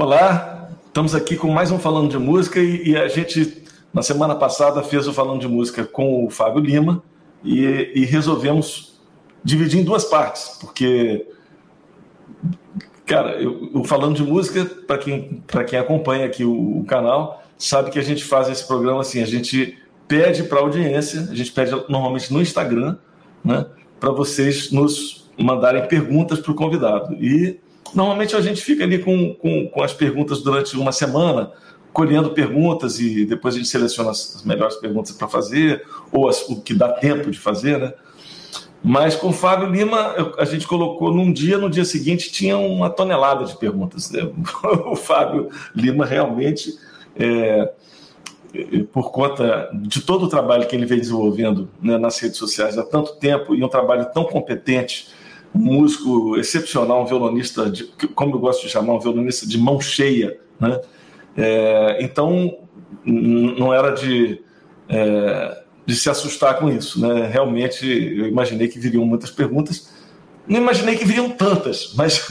Olá, estamos aqui com mais um Falando de Música e, e, a gente, na semana passada, fez o Falando de Música com o Fábio Lima e, e resolvemos dividir em duas partes, porque, cara, eu, o Falando de Música, para quem, quem acompanha aqui o, o canal, sabe que a gente faz esse programa assim, a gente pede para a audiência, a gente pede normalmente no Instagram, né, para vocês nos mandarem perguntas para o convidado. E Normalmente a gente fica ali com, com, com as perguntas durante uma semana, colhendo perguntas e depois a gente seleciona as melhores perguntas para fazer, ou as, o que dá tempo de fazer, né? Mas com o Fábio Lima, a gente colocou num dia, no dia seguinte tinha uma tonelada de perguntas. Né? O Fábio Lima realmente, é, por conta de todo o trabalho que ele vem desenvolvendo né, nas redes sociais há tanto tempo e um trabalho tão competente um músico excepcional, um violonista, de, como eu gosto de chamar, um violonista de mão cheia, né? É, então, não era de, é, de se assustar com isso, né? Realmente, eu imaginei que viriam muitas perguntas, não imaginei que viriam tantas, mas,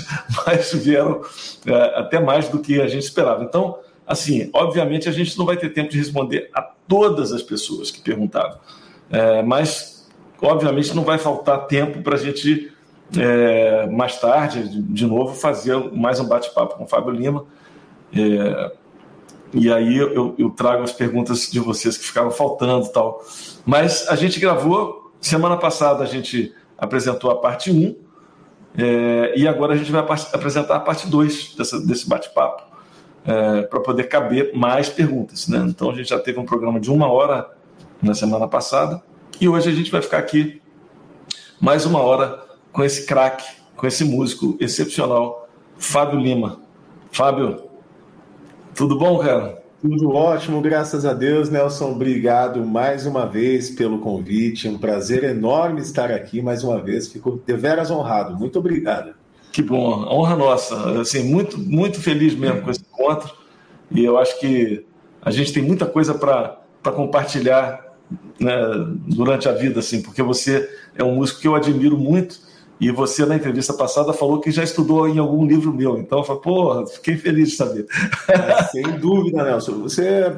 mas vieram é, até mais do que a gente esperava. Então, assim, obviamente a gente não vai ter tempo de responder a todas as pessoas que perguntaram, é, mas obviamente não vai faltar tempo para a gente é, mais tarde, de, novo, fazer mais um bate-papo com o Fábio Lima. É, e aí eu, eu, trago as perguntas de vocês que ficaram faltando tal. Mas a gente gravou, semana passada a gente apresentou a parte 1, é, e agora a gente vai apresentar a parte 2 desse bate-papo, é, para poder caber mais perguntas. Né? Então a gente já teve um programa de uma hora na semana passada, e hoje a gente vai ficar aqui mais uma hora com esse craque, com esse músico excepcional, Fábio Lima. Fábio, tudo bom, cara? Tudo ótimo, graças a Deus, Nelson. Obrigado mais uma vez pelo convite. Um prazer enorme estar aqui mais uma vez. Fico deveras honrado. Muito obrigado. Que bom, honra nossa. Assim, muito, muito feliz mesmo com esse encontro. E eu acho que a gente tem muita coisa para compartilhar né, durante a vida, assim, porque você é um músico que eu admiro muito e você, na entrevista passada, falou que já estudou em algum livro meu. Então, eu falei, pô, fiquei feliz de saber. É, sem dúvida, Nelson. Você é,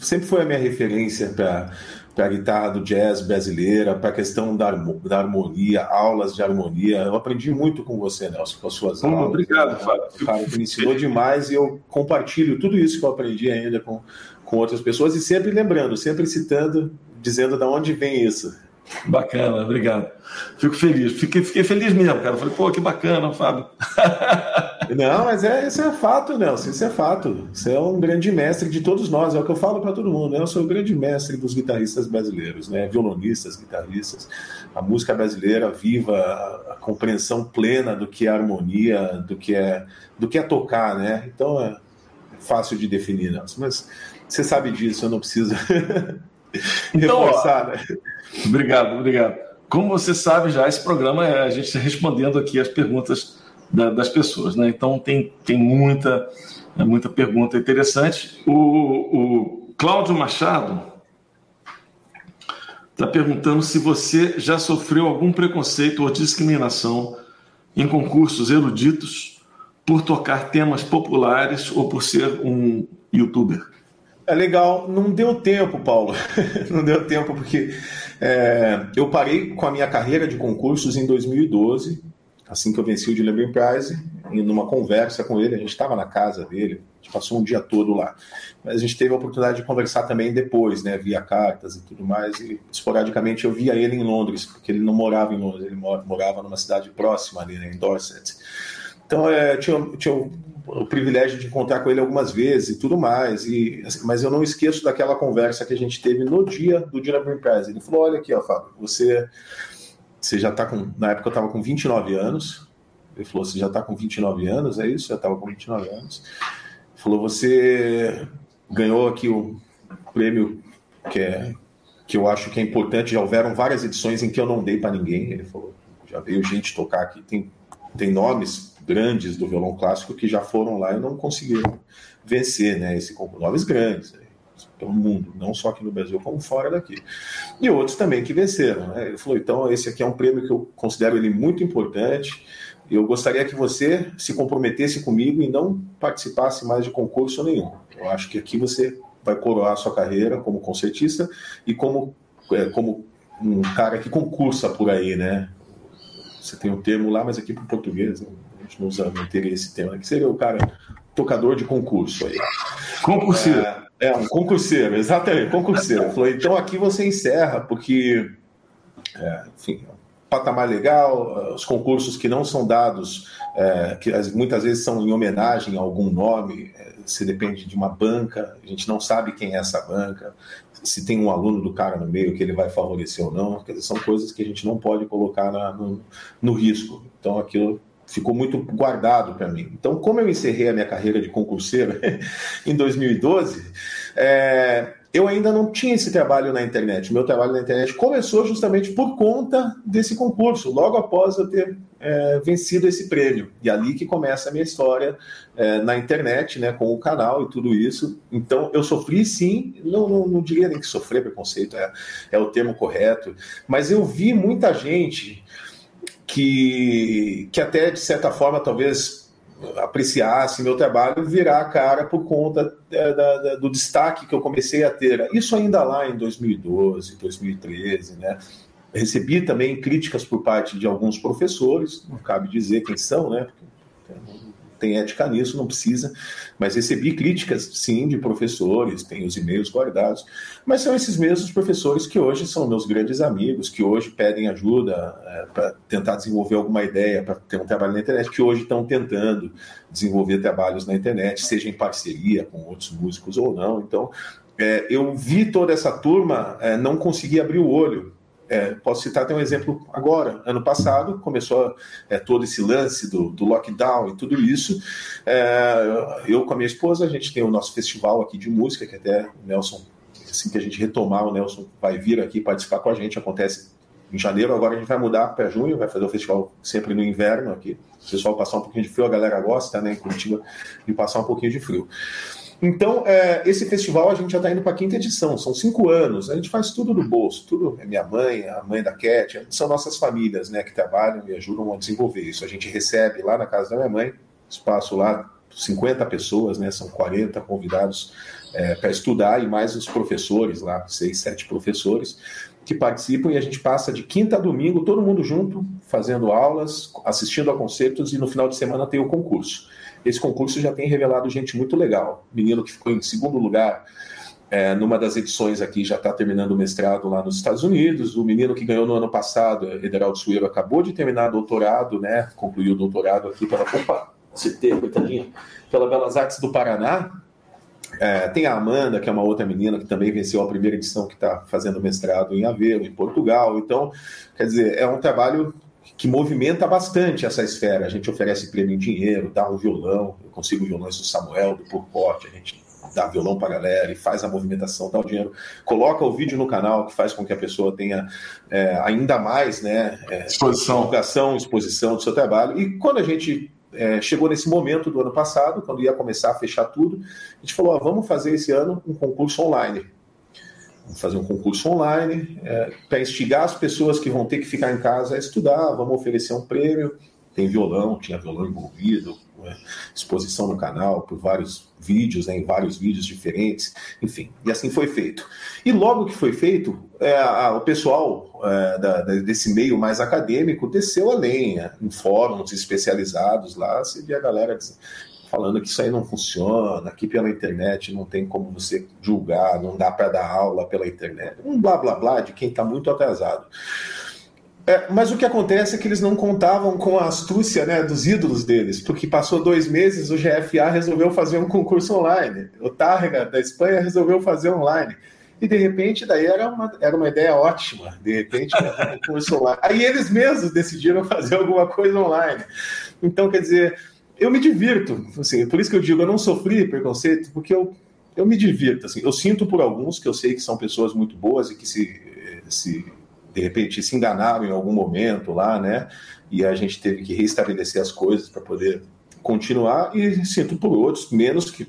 sempre foi a minha referência para para a guitarra do jazz brasileira, para a questão da, da, harmonia, aulas de harmonia. Eu aprendi muito com você, Nelson, com as suas aulas. Obrigado, Fábio. Cara, me ensinou demais e eu compartilho tudo isso que eu aprendi ainda com, com outras pessoas e sempre lembrando, sempre citando, dizendo de onde vem isso. Bacana, obrigado. Fico feliz. Fiquei, fiquei feliz mesmo, cara. Falei, pô, que bacana, Fábio. Não, mas é, isso é fato, Nelson. Isso é fato. Você é um grande mestre de todos nós. É o que eu falo para todo mundo. Eu sou o grande mestre dos guitarristas brasileiros, né? Violonistas, guitarristas. A música brasileira viva a, compreensão plena do que é harmonia, do que é, do que é tocar, né? Então é fácil de definir, Nelson. Mas você sabe disso, eu não preciso. Então, reforçar, ó, né? Obrigado, obrigado. Como você sabe já, esse programa é a gente respondendo aqui as perguntas da, das pessoas, né? Então tem, tem muita, muita pergunta interessante. O, o Cláudio Machado está perguntando se você já sofreu algum preconceito ou discriminação em concursos eruditos por tocar temas populares ou por ser um youtuber. É legal, não deu tempo, Paulo. não deu tempo porque é, eu parei com a minha carreira de concursos em 2012, assim que eu venci o Dilema Prize, em numa conversa com ele, a gente estava na casa dele, a gente passou um dia todo lá. Mas a gente teve a oportunidade de conversar também depois, né, via cartas e tudo mais, e esporadicamente eu via ele em Londres, porque ele não morava em Londres, ele morava numa cidade próxima ali, né, em Dorset. Então, é, tinha, tinha o privilégio de encontrar com ele algumas vezes e tudo mais. E, assim, mas eu não esqueço daquela conversa que a gente teve no dia do Dia da Prize. Ele falou: Olha aqui, ó, Fábio, você, você já está com. Na época eu estava com 29 anos. Ele falou: Você já está com 29 anos? É isso? Eu estava com 29 anos. Ele falou: Você ganhou aqui o prêmio que, é, que eu acho que é importante. Já houveram várias edições em que eu não dei para ninguém. Ele falou: Já veio gente tocar aqui. Tem, tem nomes grandes do violão clássico que já foram lá e não conseguiram vencer, né? Esse nomes grandes. pelo mundo, não só aqui no Brasil, como fora daqui. E outros também que venceram. Né? Ele falou: então, esse aqui é um prêmio que eu considero ele muito importante. Eu gostaria que você se comprometesse comigo e não participasse mais de concurso nenhum. Eu acho que aqui você vai coroar sua carreira como concertista e como, é, como um cara que concursa por aí, né? Você tem um termo lá, mas aqui para o português, né? A gente não usa não teria esse termo. Que seria o cara tocador de concurso aí. Concurseiro. É, é, um concurseiro, exatamente, concurseiro. Então aqui você encerra, porque, é, enfim, patamar legal, os concursos que não são dados, é, que muitas vezes são em homenagem a algum nome, é, se depende de uma banca, a gente não sabe quem é essa banca, se tem um aluno do cara no meio que ele vai favorecer ou não, dizer, são coisas que a gente não pode colocar na, no, no risco. Então aquilo ficou muito guardado para mim. Então, como eu encerrei a minha carreira de concurseiro em 2012, é, eu ainda não tinha esse trabalho na internet. Meu trabalho na internet começou justamente por conta desse concurso, logo após eu ter é, vencido esse prêmio. E ali que começa a minha história é, na internet, né, com o canal e tudo isso. Então, eu sofri sim, não, não, não diria nem que sofrer preconceito, é, é o termo correto, mas eu vi muita gente que, que até, de certa forma, talvez apreciasse meu trabalho virar a cara por conta da, da, do destaque que eu comecei a ter. Isso ainda lá em 2012, 2013, né? Recebi também críticas por parte de alguns professores, não cabe dizer quem são, né? Tem ética nisso, não precisa. Mas recebi críticas, sim, de professores, tenho os e-mails guardados. Mas são esses mesmos professores que hoje são meus grandes amigos, que hoje pedem ajuda é, para tentar desenvolver alguma ideia, para ter um trabalho na internet, que hoje estão tentando desenvolver trabalhos na internet, seja em parceria com outros músicos ou não. Então, é, eu vi toda essa turma, é, não consegui abrir o olho é, posso citar até um exemplo agora. Ano passado começou é, todo esse lance do, do, lockdown e tudo isso. É, eu com a minha esposa, a gente tem o nosso festival aqui de música, que até o Nelson, assim que a gente retomar, o Nelson vai vir aqui participar com a gente. Acontece em janeiro, agora a gente vai mudar para junho, vai fazer o festival sempre no inverno aqui. O pessoal passar um pouquinho de frio, a galera gosta, né, em Curitiba, de passar um pouquinho de frio. Então, é, esse festival a gente já está indo para a quinta edição, são cinco anos, a gente faz tudo do bolso, tudo é minha mãe, a mãe da Cat, são nossas famílias né, que trabalham e ajudam a desenvolver isso. A gente recebe lá na casa da minha mãe, espaço lá, 50 pessoas, né, são 40 convidados é, para estudar e mais os professores lá, seis, sete professores que participam e a gente passa de quinta a domingo, todo mundo junto, fazendo aulas, assistindo a concertos e no final de semana tem o concurso. Esse concurso já tem revelado gente muito legal. Menino que ficou em segundo lugar é, numa das edições aqui já está terminando o mestrado lá nos Estados Unidos. O menino que ganhou no ano passado, Ederaldo Sueiro, acabou de terminar doutorado, né? Concluiu o doutorado aqui pela Opa, citei, coitadinha, pela Belas Artes do Paraná. É, tem a Amanda, que é uma outra menina que também venceu a primeira edição, que está fazendo mestrado em Aveiro, em Portugal. Então, quer dizer, é um trabalho que movimenta bastante essa esfera. A gente oferece prêmio em dinheiro, dá um violão, eu consigo violões do Samuel, do Purpote, a gente dá violão para a galera e faz a movimentação, dá o dinheiro, coloca o vídeo no canal que faz com que a pessoa tenha é, ainda mais né, é, exposição. divulgação, exposição do seu trabalho. E quando a gente é, chegou nesse momento do ano passado, quando ia começar a fechar tudo, a gente falou: vamos fazer esse ano um concurso online Vamos fazer um concurso online é, para instigar as pessoas que vão ter que ficar em casa a estudar. Vamos oferecer um prêmio. Tem violão, tinha violão envolvido, né? exposição no canal por vários vídeos, né? em vários vídeos diferentes, enfim. E assim foi feito. E logo que foi feito, é, a, o pessoal é, da, desse meio mais acadêmico desceu a lenha em fóruns especializados lá. Você via a galera falando que isso aí não funciona, que pela internet não tem como você julgar, não dá para dar aula pela internet. Um blá blá blá de quem está muito atrasado. É, mas o que acontece é que eles não contavam com a astúcia né, dos ídolos deles, porque passou dois meses, o GFA resolveu fazer um concurso online, o Targa da Espanha resolveu fazer online. E de repente, daí era uma, era uma ideia ótima. De repente, um concurso online. Aí eles mesmos decidiram fazer alguma coisa online. Então, quer dizer, eu me divirto, assim, por isso que eu digo, eu não sofri preconceito, porque eu, eu me divirto, assim, eu sinto por alguns que eu sei que são pessoas muito boas e que se, se de repente se enganaram em algum momento lá, né, e a gente teve que restabelecer as coisas para poder continuar, e sinto por outros, menos que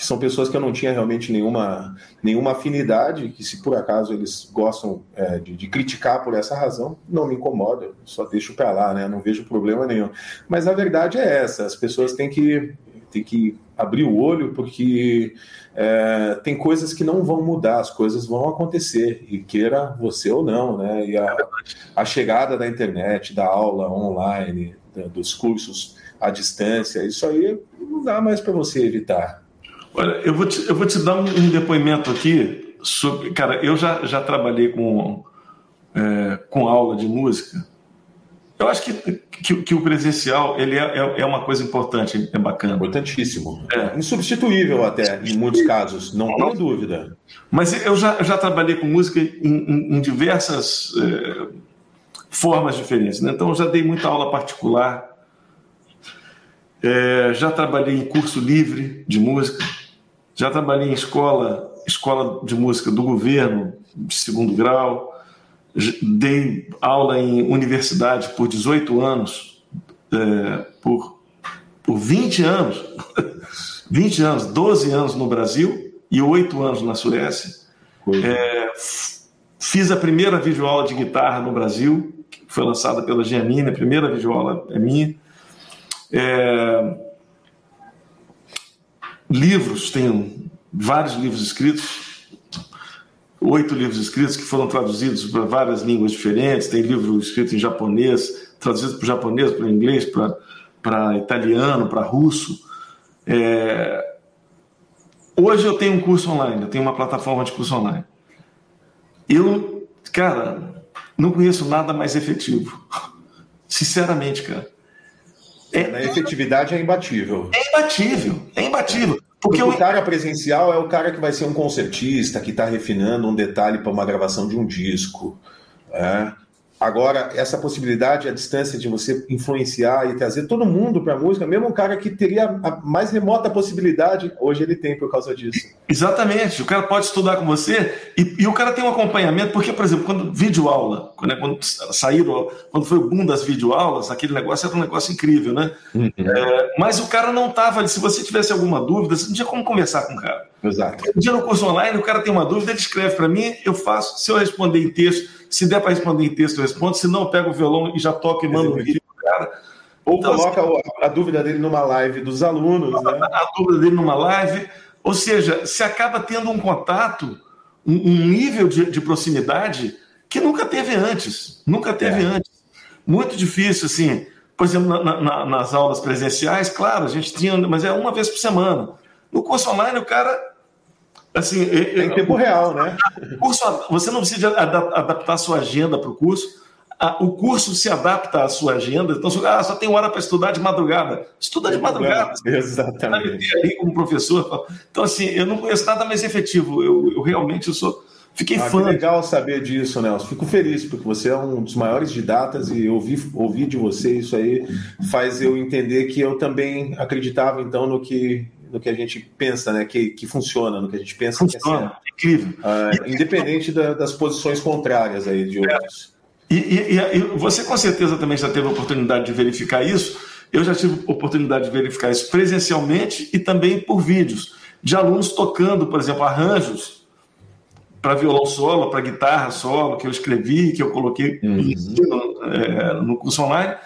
que são pessoas que eu não tinha realmente nenhuma, nenhuma afinidade, que se por acaso eles gostam é, de, de, criticar por essa razão, não me incomoda, só deixo para lá, né? Não vejo problema nenhum. Mas a verdade é essa: as pessoas têm que, têm que abrir o olho, porque é, tem coisas que não vão mudar, as coisas vão acontecer, e queira você ou não, né? E a, a chegada da internet, da aula online, dos cursos à distância, isso aí não dá mais para você evitar. Olha, eu vou te, eu vou te dar um, depoimento aqui sobre. Cara, eu já, já trabalhei com, é, com aula de música. Eu acho que, que, que o presencial ele é, é, é, uma coisa importante, é bacana. Importantíssimo. É. Insubstituível até, em muitos casos, não tenho dúvida. Mas eu já, já trabalhei com música em, em, em diversas é, formas diferentes. Né? Então, eu já dei muita aula particular, é, já trabalhei em curso livre de música, já trabalhei em escola, escola de música do governo, de segundo grau, dei aula em universidade por 18 anos, é, por, por 20 anos, 20 anos, 12 anos no Brasil e 8 anos na Suécia. É, fiz a primeira videoaula de guitarra no Brasil, que foi lançada pela Giannini, a primeira videoaula é minha. É, livros, tenho vários livros escritos, oito livros escritos que foram traduzidos para várias línguas diferentes. Tem livro escrito em japonês, traduzido para o japonês, para o inglês, para, para italiano, para russo. É, hoje eu tenho um curso online, eu tenho uma plataforma de curso online. Eu, cara, não conheço nada mais efetivo. Sinceramente, cara. É, Na efetividade é imbatível. É imbatível, é imbatível. Porque o cara presencial é o cara que vai ser um concertista, que está refinando um detalhe para uma gravação de um disco. É. Agora, essa possibilidade, a distância de você influenciar e trazer todo mundo para a música, mesmo um cara que teria a mais remota possibilidade, hoje ele tem por causa disso. Exatamente. O cara pode estudar com você e, e o cara tem um acompanhamento, porque, por exemplo, quando videoaula, quando, quando saíram, quando foi o boom das videoaulas, aquele negócio era um negócio incrível, né? Uhum. É, mas o cara não estava ali. Se você tivesse alguma dúvida, você não tinha como conversar com o cara. Exato. Um dia no curso online, o cara tem uma dúvida, ele escreve para mim, eu faço. Se eu responder em texto, se der para responder em texto, eu respondo. Se não, eu pego o violão e já toco e mando um vídeo pro cara. Ou então, coloca assim, a dúvida dele numa live dos alunos. Né? A dúvida dele numa live. Ou seja, se acaba tendo um contato, um, um nível de, de, proximidade que nunca teve antes. Nunca teve é. antes. Muito difícil, assim. Por exemplo, na, na, nas aulas presenciais, claro, a gente tinha, mas é uma vez por semana. No curso online, o cara Assim, é, em tempo real, né? Curso, você não precisa adaptar a sua agenda para o curso. O curso se adapta à sua agenda. Então, ah, só tem hora para estudar de madrugada. Estuda de madrugada. Exatamente. Ali como professor. Então, assim, eu não conheço nada mais efetivo. Eu, eu realmente eu sou. Fiquei ah, fã. Que legal saber disso, Nelson. Fico feliz, porque você é um dos maiores didatas e ouvir, ouvir de você isso aí faz eu entender que eu também acreditava, então, no que no que a gente pensa, né? Que, que funciona, no que a gente pensa funciona. que é incrível. Uh, independente da, das posições contrárias aí de outros. É. E, e, e, você com certeza também já teve a oportunidade de verificar isso. Eu já tive a oportunidade de verificar isso presencialmente e também por vídeos de alunos tocando, por exemplo, arranjos para violão solo, para guitarra solo, que eu escrevi, que eu coloquei uhum. no, é, no curso online.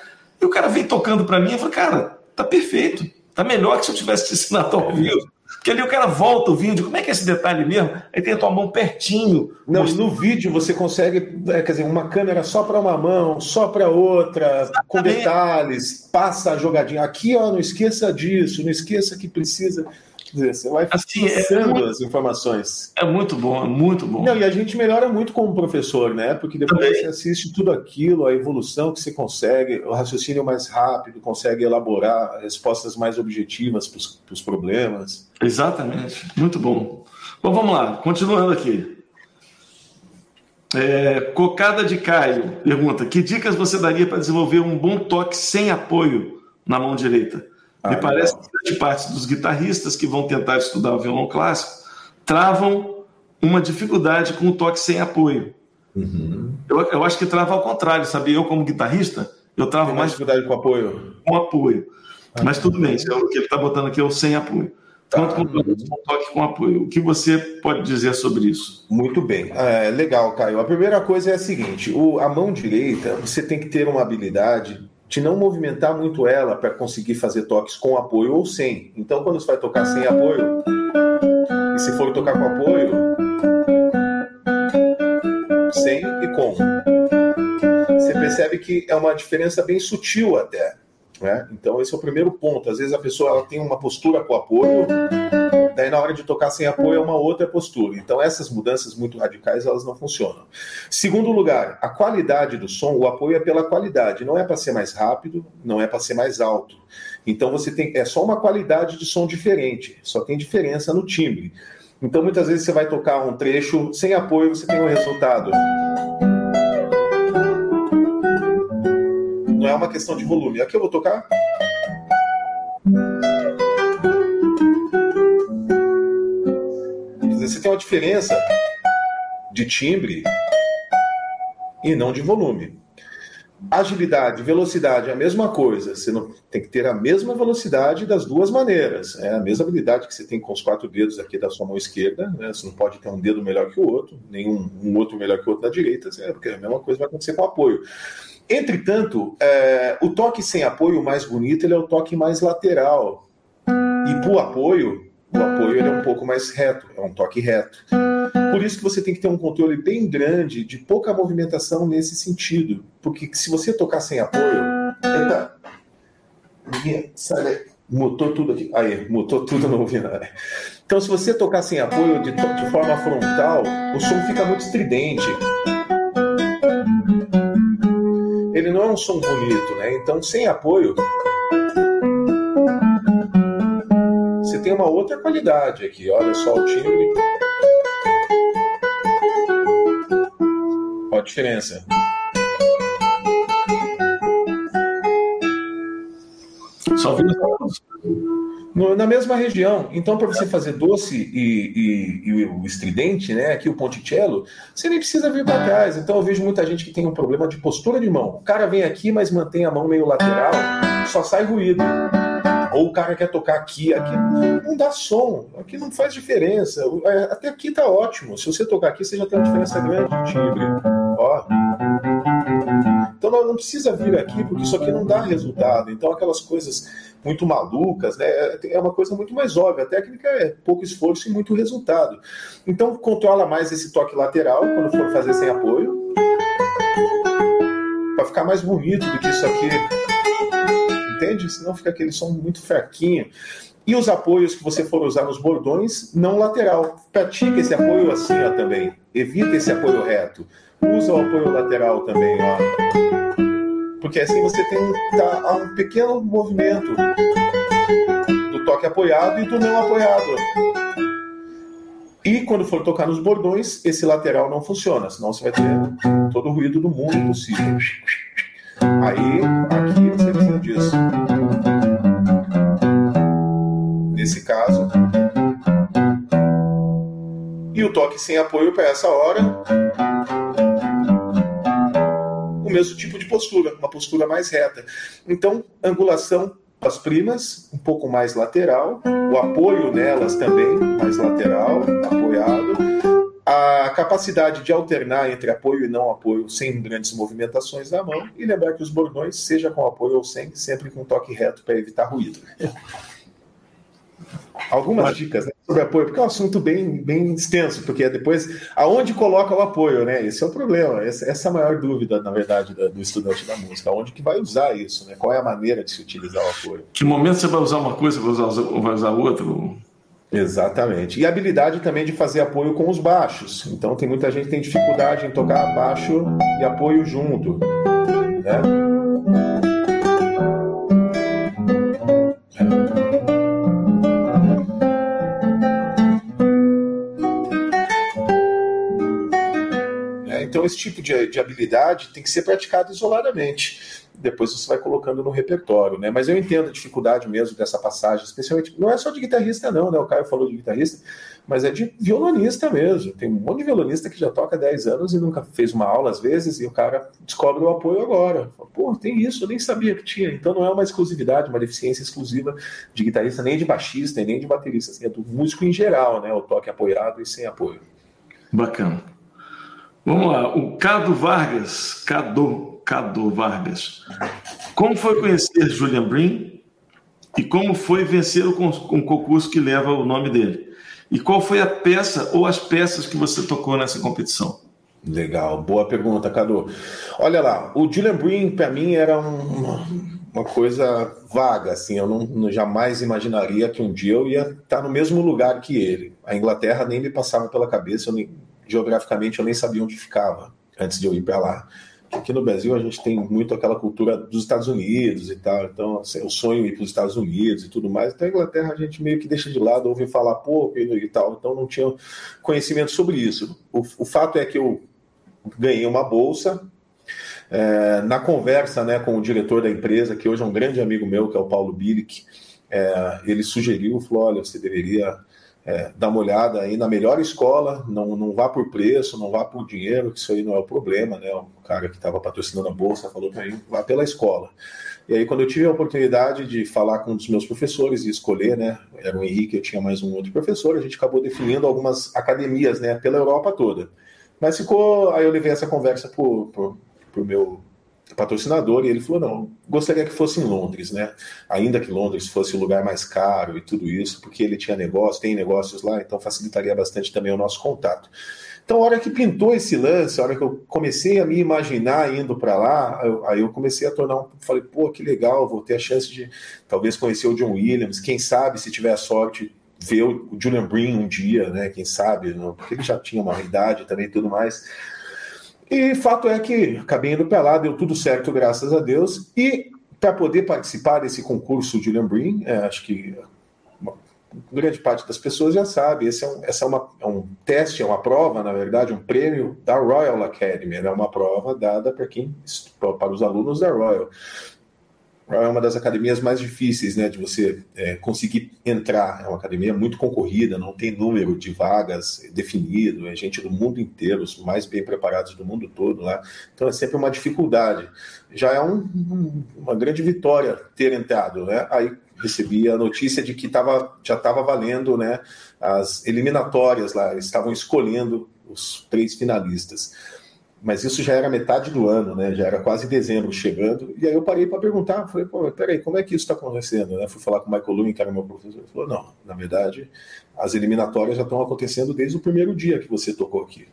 E o cara vem tocando para mim e falou, cara, tá perfeito Tá melhor que se eu tivesse te ensinado ao vivo. Porque ali o cara volta o vídeo, como é que é esse detalhe mesmo? Aí tem a tua mão pertinho. Não, no vídeo você consegue, é, quer dizer, uma câmera só para uma mão, só para outra, Exatamente. com detalhes, passa a jogadinha. Aqui, ó, não esqueça disso, não esqueça que precisa dizer, você vai assim, é muito, as informações. É muito bom, é muito bom. Não, e a gente melhora muito como professor, né? Porque depois Também. você assiste tudo aquilo, a evolução que você consegue, o raciocínio mais rápido, consegue elaborar respostas mais objetivas para os problemas. Exatamente, muito bom. Bom, vamos lá, continuando aqui. É, Cocada de Caio pergunta: que dicas você daria para desenvolver um bom toque sem apoio na mão direita? Ah, Me parece que grande parte dos guitarristas que vão tentar estudar o violão clássico travam uma dificuldade com o toque sem apoio. Uhum. Eu, eu, acho que trava ao contrário, sabe? Eu, como guitarrista, eu travo Tem mais dificuldade com apoio. Com apoio. Ah, Mas tudo bem, é o que ele está botando aqui é o sem apoio. Tá. Tanto com toque com apoio. O que você pode dizer sobre isso? Muito bem. É, legal, Caio. A primeira coisa é a seguinte: o, a mão direita, você tem que ter uma habilidade de não movimentar muito ela para conseguir fazer toques com apoio ou sem. Então, quando você vai tocar sem apoio, e se for tocar com apoio, sem e com. Você percebe que é uma diferença bem sutil até. Né? Então, esse é o primeiro ponto. Às vezes a pessoa ela tem uma postura com apoio, daí na hora de tocar sem apoio é uma outra postura. Então, essas mudanças muito radicais elas não funcionam. Segundo lugar, a qualidade do som, o apoio é pela qualidade, não é para ser mais rápido, não é para ser mais alto. Então, você tem é só uma qualidade de som diferente, só tem diferença no timbre. Então, muitas vezes você vai tocar um trecho sem apoio, você tem um resultado. não é uma questão de volume. Aqui eu vou tocar. Você tem uma diferença de timbre e não de volume. Agilidade, velocidade é a mesma coisa. Você não tem que ter a mesma velocidade das duas maneiras. É a mesma habilidade que você tem com os quatro dedos aqui da sua mão esquerda. Né? Você não pode ter um dedo melhor que o outro, nenhum um outro melhor que o outro da direita, é, porque a mesma coisa vai acontecer com o apoio. Entretanto, é, o toque sem apoio mais bonito ele é o toque mais lateral. E para o apoio, o apoio ele é um pouco mais reto, é um toque reto. Por isso que você tem que ter um controle bem grande, de pouca movimentação nesse sentido. Porque se você tocar sem apoio. Eita! Sai Mutou tudo aqui. Aí, mutou tudo no ouvido. Então, se você tocar sem apoio de, de forma frontal, o som fica muito estridente ele não é um som bonito, né? Então, sem apoio, tem uma outra qualidade aqui. Olha só o timbre. Olha a diferença. Só na mesma região. Então, para você fazer doce e, e, e, o estridente, né, aqui o ponticello, você nem precisa vir para trás. Então, eu vejo muita gente que tem um problema de postura de mão. O cara vem aqui, mas mantém a mão meio lateral, só sai ruído. Ou o cara quer tocar aqui, aqui não dá som, aqui não faz diferença. É, até aqui tá ótimo. Se você tocar aqui, você já tem uma diferença grande de timbre. Ó. Então não precisa vir aqui, porque isso aqui não dá resultado. Então aquelas coisas muito malucas, né? É uma coisa muito mais óbvia. A técnica é pouco esforço e muito resultado. Então controla mais esse toque lateral quando for fazer sem apoio. Para ficar mais bonito do que isso aqui. Entende? Senão fica aquele som muito fraquinho. E os apoios que você for usar nos bordões, não lateral. Pratica esse apoio assim ó, também. Evita esse apoio reto. Usa o apoio lateral também, ó porque assim você tem tá, um pequeno movimento do toque apoiado e do não apoiado. E quando for tocar nos bordões, esse lateral não funciona, senão você vai ter todo o ruído do mundo possível. Aí, aqui você precisa disso. Nesse caso. E o toque sem apoio para essa hora mesmo tipo de postura, uma postura mais reta. Então, angulação as primas, um pouco mais lateral, o apoio nelas também mais lateral, apoiado, a capacidade de alternar entre apoio e não apoio sem grandes movimentações da mão e lembrar que os bordões, seja com apoio ou sem, sempre com toque reto para evitar ruído. Algumas Mas... dicas né, sobre apoio, porque é um assunto bem, bem extenso, porque depois aonde coloca o apoio, né? Esse é o problema, essa, essa é a maior dúvida, na verdade, do estudante da música, onde que vai usar isso, né? Qual é a maneira de se utilizar o apoio? Que momento você vai usar uma coisa, vai usar, vai usar outra? Exatamente. E a habilidade também de fazer apoio com os baixos. Então tem muita gente que tem dificuldade em tocar baixo e apoio junto. Né? Então, esse tipo de, de habilidade tem que ser praticado isoladamente. depois você vai colocando no repertório, né? Mas eu entendo a dificuldade mesmo dessa passagem, especialmente, não é só de guitarrista não, né? O Caio falou de guitarrista, mas é de violonista mesmo. Tem um monte de violonista que já toca 10 anos e nunca fez uma aula às vezes, e o cara descobre o apoio agora. Pô, tem isso, eu nem sabia que tinha. Então não é uma exclusividade, uma deficiência exclusiva de guitarrista, nem de baixista nem de baterista, assim, é do músico em geral, né? O toque apoiado e sem apoio. Bacana. Vamos lá, o Cado Vargas, Cado, Cado Vargas. Como foi conhecer Julian Brin e como foi vencer o concurso que leva o nome dele? E qual foi a peça ou as peças que você tocou nessa competição? Legal, boa pergunta, Cadu. Olha lá, o Julian Brin para mim era uma, uma, coisa vaga, assim, eu não, jamais imaginaria que um dia eu ia estar no mesmo lugar que ele. A Inglaterra nem me passava pela cabeça, eu nem, geograficamente eu nem sabia onde ficava antes de eu ir para lá. Aqui no Brasil a gente tem muito aquela cultura dos Estados Unidos e tal, então assim, o sonho ir para os Estados Unidos e tudo mais. Então a Inglaterra a gente meio que deixa de lado, ouve falar pouco e, tal, então não tinha conhecimento sobre isso. O, o fato é que eu ganhei uma bolsa. É, na conversa né, com o diretor da empresa, que hoje é um grande amigo meu, que é o Paulo Bilic, é, ele sugeriu, falou, olha, você deveria é, dá uma olhada aí na melhor escola, não, não vá por preço, não vá por dinheiro, que isso aí não é o problema, né? O cara que estava patrocinando a bolsa falou para mim, vá pela escola. E aí, quando eu tive a oportunidade de falar com um dos meus professores e escolher, né? Era o Henrique, eu tinha mais um outro professor, a gente acabou definindo algumas academias, né? Pela Europa toda. Mas ficou. Aí eu levei essa conversa para o meu patrocinador e ele falou: não, gostaria que fosse em Londres, né? Ainda que Londres fosse o lugar mais caro e tudo isso, porque ele tinha negócio, tem negócios lá, então facilitaria bastante também o nosso contato. Então, a hora que pintou esse lance, a hora que eu comecei a me imaginar indo para lá, eu, aí eu comecei a tornar um. Falei, pô, que legal, vou ter a chance de talvez conhecer o John Williams, quem sabe, se tiver a sorte, ver o Julian Brin um dia, né? Quem sabe, porque ele já tinha uma idade também tudo mais. E fato é que acabei indo para lá, deu tudo certo, graças a Deus. E para poder participar desse concurso de Lambrin, é, acho que uma grande parte das pessoas já sabe, esse é um, essa é, uma, é um teste, é uma prova, na verdade, um prêmio da Royal Academy. É uma prova dada para quem para os alunos da Royal é uma das academias mais difíceis né, de você é, conseguir entrar. É uma academia muito concorrida, não tem número de vagas definido, é gente do mundo inteiro, os mais bem preparados do mundo todo lá. Então é sempre uma dificuldade. Já é um, um, uma grande vitória ter entrado. Né? Aí recebi a notícia de que tava, já estava valendo né, as eliminatórias lá, estavam escolhendo os três finalistas mas isso já era metade do ano, né? Já era quase dezembro chegando. E aí eu parei para perguntar, falei, pô, peraí, como é que isso está acontecendo? Né? Fui falar com o Michael Lewin, que era meu professor, ele falou, não, na verdade, as eliminatórias já estão acontecendo desde o primeiro dia que você tocou aqui.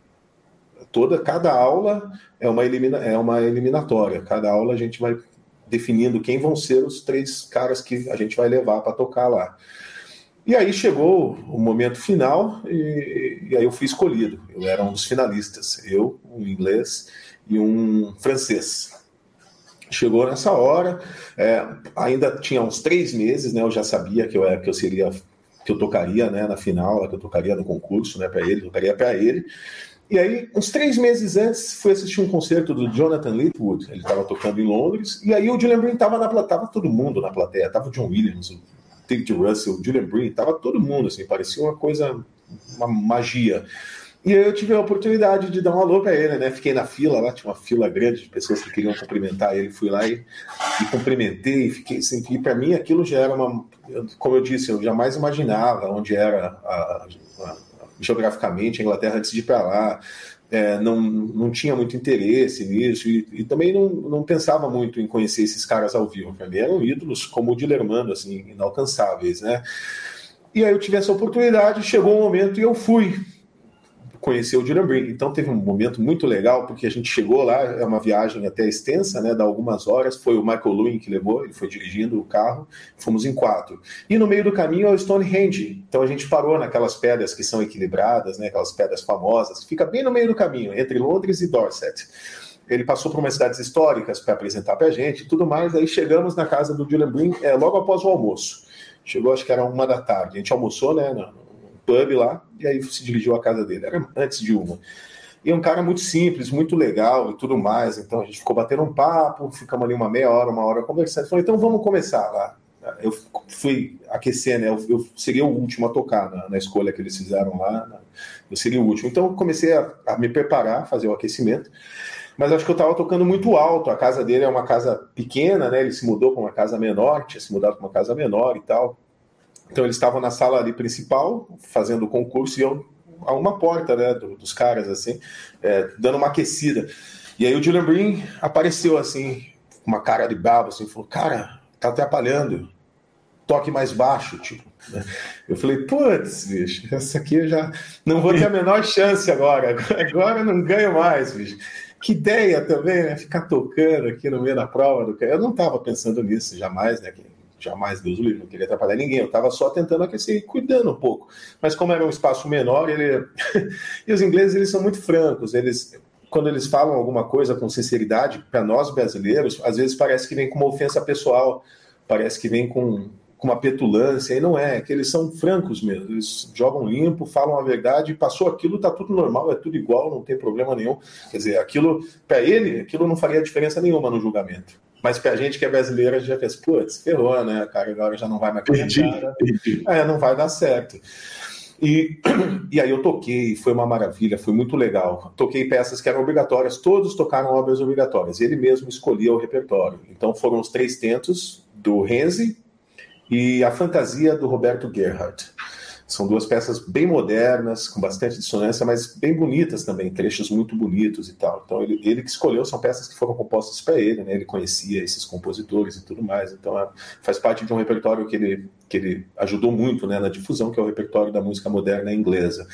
Toda, cada aula é uma, elimina, é uma eliminatória. Cada aula a gente vai definindo quem vão ser os três caras que a gente vai levar para tocar lá. E aí chegou o momento final e, e, aí eu fui escolhido. Eu era um dos finalistas, eu, um inglês e um francês. Chegou nessa hora, é, ainda tinha uns três meses, né? Eu já sabia que eu, que eu seria, que eu tocaria, né? Na final, que eu tocaria no concurso, né? Para ele, tocaria para ele. E aí, uns três meses antes, fui assistir um concerto do Jonathan Litwood. Ele estava tocando em Londres. E aí o Julian Breen estava na plateia, tava todo mundo na plateia. Tava o John Williams, o David Russell, Julian Breen, tava todo mundo, assim, parecia uma coisa, uma magia. E aí eu tive a oportunidade de dar um alô para ele, né? Fiquei na fila lá, tinha uma fila grande de pessoas que queriam cumprimentar ele. Fui lá e, e cumprimentei, fiquei assim, e para mim aquilo já era uma. Como eu disse, eu jamais imaginava onde era a, a, a, geograficamente a Inglaterra antes de ir para lá é, não, não tinha muito interesse nisso e, e, também não, não pensava muito em conhecer esses caras ao vivo. Para mim eram ídolos como o Dilermando, assim, inalcançáveis, né? E aí eu tive essa oportunidade, chegou um momento e eu fui conhecer o Dylan Brink. Então teve um momento muito legal, porque a gente chegou lá, é uma viagem até extensa, né, dá algumas horas, foi o Michael Lewin que levou, ele foi dirigindo o carro, fomos em quatro. E no meio do caminho é o Stonehenge, então a gente parou naquelas pedras que são equilibradas, né, aquelas pedras famosas, fica bem no meio do caminho, entre Londres e Dorset. Ele passou por umas cidades históricas para apresentar para a gente e tudo mais, aí chegamos na casa do Dylan Brink é, logo após o almoço. Chegou, acho que era uma da tarde. A gente almoçou, né, pub lá, e aí se dirigiu à casa dele. Era antes de uma. E é um cara muito simples, muito legal e tudo mais. Então a gente ficou batendo um papo, ficamos ali uma meia hora, uma hora conversando. Falei, então vamos começar lá. Eu fui aquecer, né? Eu, eu seria o último a tocar na, na, escolha que eles fizeram lá. Né? Eu seria o último. Então comecei a, a me preparar, fazer o aquecimento mas acho que eu estava tocando muito alto. A casa dele é uma casa pequena, né? Ele se mudou para uma casa menor, tinha se mudado para uma casa menor e tal. Então eles estavam na sala ali principal, fazendo o concurso, e eu a uma porta, né, dos caras, assim, é, dando uma aquecida. E aí o Julian Breen apareceu, assim, com uma cara de bravo, assim, falou, cara, tá atrapalhando, toque mais baixo, tipo. Né? Eu falei, putz, bicho, essa aqui eu já não vou ter a menor chance agora, agora eu não ganho mais, bicho. Que ideia também, né? Ficar tocando aqui no meio da prova. Do... Eu não estava pensando nisso jamais, né? Jamais, Deus o livre, não queria atrapalhar ninguém. Eu estava só tentando aquecer e cuidando um pouco. Mas como era um espaço menor, ele... e os ingleses, eles são muito francos. Eles, quando eles falam alguma coisa com sinceridade, para nós brasileiros, às vezes parece que vem com uma ofensa pessoal. Parece que vem com, com uma petulância, e não é, é que eles são francos mesmo, eles jogam limpo, falam a verdade, passou aquilo, tá tudo normal, é tudo igual, não tem problema nenhum. Quer dizer, aquilo, para ele, aquilo não faria diferença nenhuma no julgamento. Mas pra gente que é brasileira, já fez, putz, ferrou, né, cara, agora já não vai mais perdi, cara. É, não vai dar certo. E, e aí eu toquei, foi uma maravilha, foi muito legal. Toquei peças que eram obrigatórias, todos tocaram obras obrigatórias. Ele mesmo escolhia o repertório. Então foram os três tentos do Renzi, e A Fantasia do Roberto Gerhardt. São duas peças bem modernas, com bastante dissonância, mas bem bonitas também, trechos muito bonitos e tal. Então ele, ele que escolheu, são peças que foram compostas para ele, né? Ele conhecia esses compositores e tudo mais. Então é, faz parte de um repertório que ele, que ele ajudou muito né, na difusão, que é o repertório da música moderna inglesa.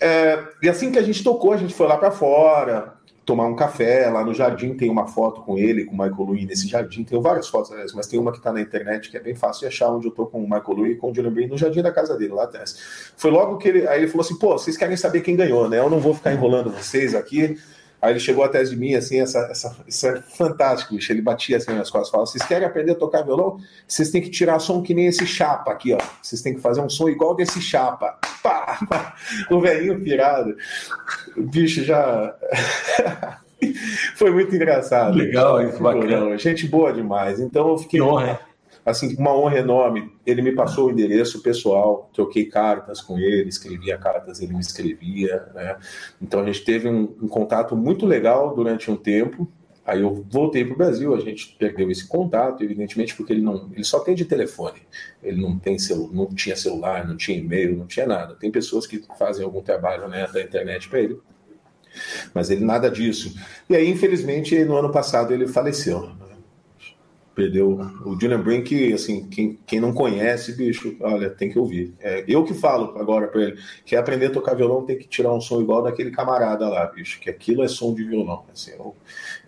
É, e assim que a gente tocou, a gente foi lá para fora, tomar um café lá no jardim. Tem uma foto com ele, com o Michael Louis nesse jardim. Tenho várias fotos, mas tem uma que está na internet que é bem fácil de achar onde eu tô com o Michael Louis e com o Julian Breen no jardim da casa dele, lá atrás. Foi logo que ele. Aí ele falou assim: pô, vocês querem saber quem ganhou, né? Eu não vou ficar enrolando vocês aqui. Aí ele chegou atrás de mim, assim, essa, essa, isso é fantástico, bicho. Ele batia assim nas costas, falava: vocês querem aprender a tocar violão? Vocês têm que tirar som que nem esse chapa aqui, ó. Vocês têm que fazer um som igual desse chapa. Pá, pá. O velhinho pirado. O bicho já. Foi muito engraçado. Legal, isso, bacana. Gente boa demais. Então eu fiquei. honra. Assim, uma honra enorme. Ele me passou o endereço pessoal, troquei cartas com ele, escrevia cartas, ele me escrevia. Né? Então a gente teve um, um contato muito legal durante um tempo. Aí eu voltei para o Brasil, a gente perdeu esse contato, evidentemente, porque ele não, ele só tem de telefone. Ele não tem celu, não tinha celular, não tinha e-mail, não tinha nada. Tem pessoas que fazem algum trabalho né, da internet para ele. Mas ele nada disso. E aí, infelizmente, no ano passado ele faleceu. Perdeu o Julian Brink, assim, quem, quem não conhece, bicho, olha, tem que ouvir. É, eu que falo agora para ele, que aprender a tocar violão tem que tirar um som igual daquele camarada lá, bicho, que aquilo é som de violão. Assim, é, o,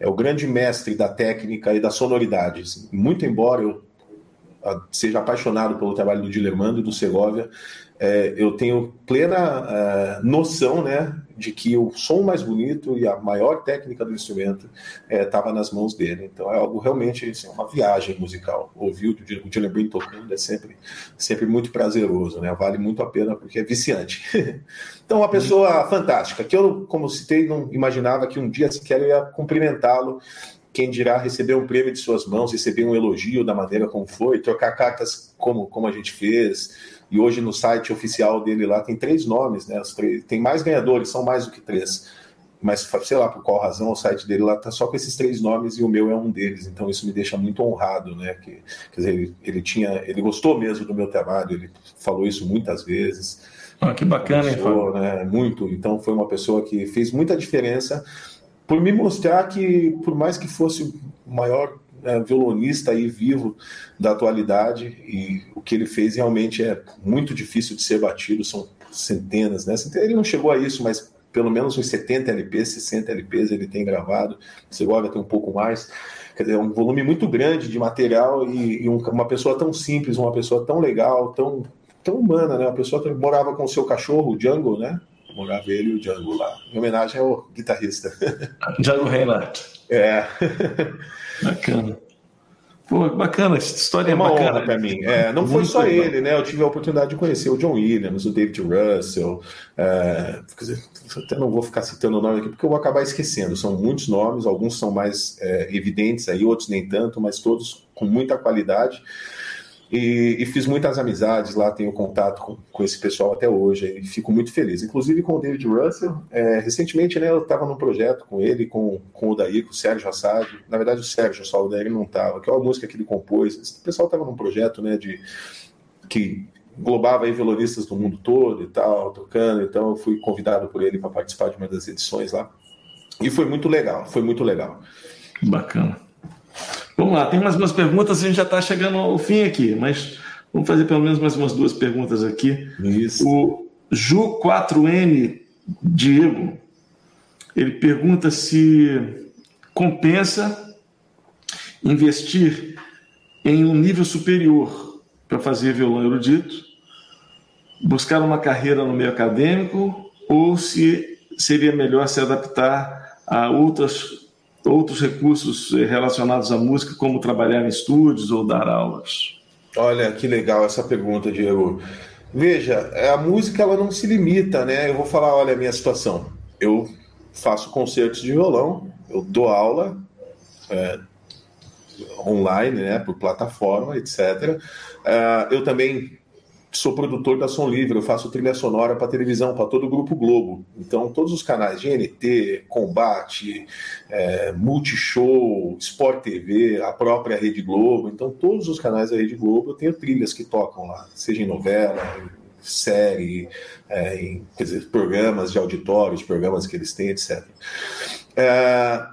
é o grande mestre da técnica e da sonoridade. Assim. Muito embora eu seja apaixonado pelo trabalho do Dilemando e do Segovia, é, eu tenho plena é, noção né, de que o som mais bonito e a maior técnica do instrumento estava é, nas mãos dele. Então é algo realmente assim, uma viagem musical. Ouvir o Dylan Breen tocando é sempre, sempre muito prazeroso, né? vale muito a pena porque é viciante. então, uma pessoa fantástica, que eu, como citei, não imaginava que um dia sequer eu ia cumprimentá-lo quem dirá receber um prêmio de suas mãos, receber um elogio da maneira como foi, trocar cartas como, como a gente fez, e hoje no site oficial dele lá tem três nomes, né? Três, tem mais ganhadores, são mais do que três. Mas sei lá por qual razão o site dele lá tá só com esses três nomes e o meu é um deles. Então isso me deixa muito honrado, né? Que, quer dizer, ele, ele tinha, ele gostou mesmo do meu trabalho, ele falou isso muitas vezes. Ah, que bacana, pessoa, hein, né? Muito. Então foi uma pessoa que fez muita diferença por me mostrar que, por mais que fosse o maior é, violonista aí vivo da atualidade e o que ele fez realmente é muito difícil de ser batido, são centenas, né? Ele não chegou a isso, mas pelo menos uns 70 LPs, 60 LPs ele tem gravado, Segovia tem um pouco mais, quer dizer, é um volume muito grande de material e, e um, uma pessoa tão simples, uma pessoa tão legal, tão, tão humana, né? Uma pessoa que morava com o seu cachorro, o Django, né? Morava ele e o Django lá, em homenagem ao guitarrista. Django Reinhardt. É. Bacana. Pô, bacana, essa história é, uma bacana. para mim. É, não foi só legal. ele, né? Eu tive a oportunidade de conhecer o John Williams, o David Russell. É, até não vou ficar citando o nome aqui porque eu vou acabar esquecendo. São muitos nomes, alguns são mais é, evidentes aí, outros nem tanto, mas todos com muita qualidade. E, e, fiz muitas amizades lá, tenho contato com, com esse pessoal até hoje, e fico muito feliz. Inclusive com o David Russell, é, recentemente né, eu estava num projeto com ele, com, com o Daí, com o Sérgio Assad. Na verdade, o Sérgio só, o Daí não estava, que é uma música que ele compôs. Esse pessoal estava num projeto né, de, que englobava aí violonistas do mundo todo e tal, tocando. Então eu fui convidado por ele para participar de uma das edições lá. E foi muito legal, foi muito legal. Bacana. Vamos lá, tem mais umas perguntas, a gente já está chegando ao fim aqui, mas vamos fazer pelo menos mais umas duas perguntas aqui. Isso. O Ju4N Diego, ele pergunta se compensa investir em um nível superior para fazer violão erudito, buscar uma carreira no meio acadêmico ou se seria melhor se adaptar a outras outros recursos relacionados à música, como trabalhar em estúdios ou dar aulas? Olha, que legal essa pergunta, Diego. Veja, a música ela não se limita, né? Eu vou falar, olha a minha situação. Eu faço concertos de violão, eu dou aula é, online, né, por plataforma, etc. Eu também sou produtor da Som Livre, eu faço trilha sonora para televisão, para todo o Grupo Globo. Então, todos os canais, GNT, Combate, é, Multishow, Sport TV, a própria Rede Globo. Então, todos os canais da Rede Globo eu tenho trilhas que tocam lá, seja em novela, série, é, em dizer, programas de auditórios, programas que eles têm, etc. É,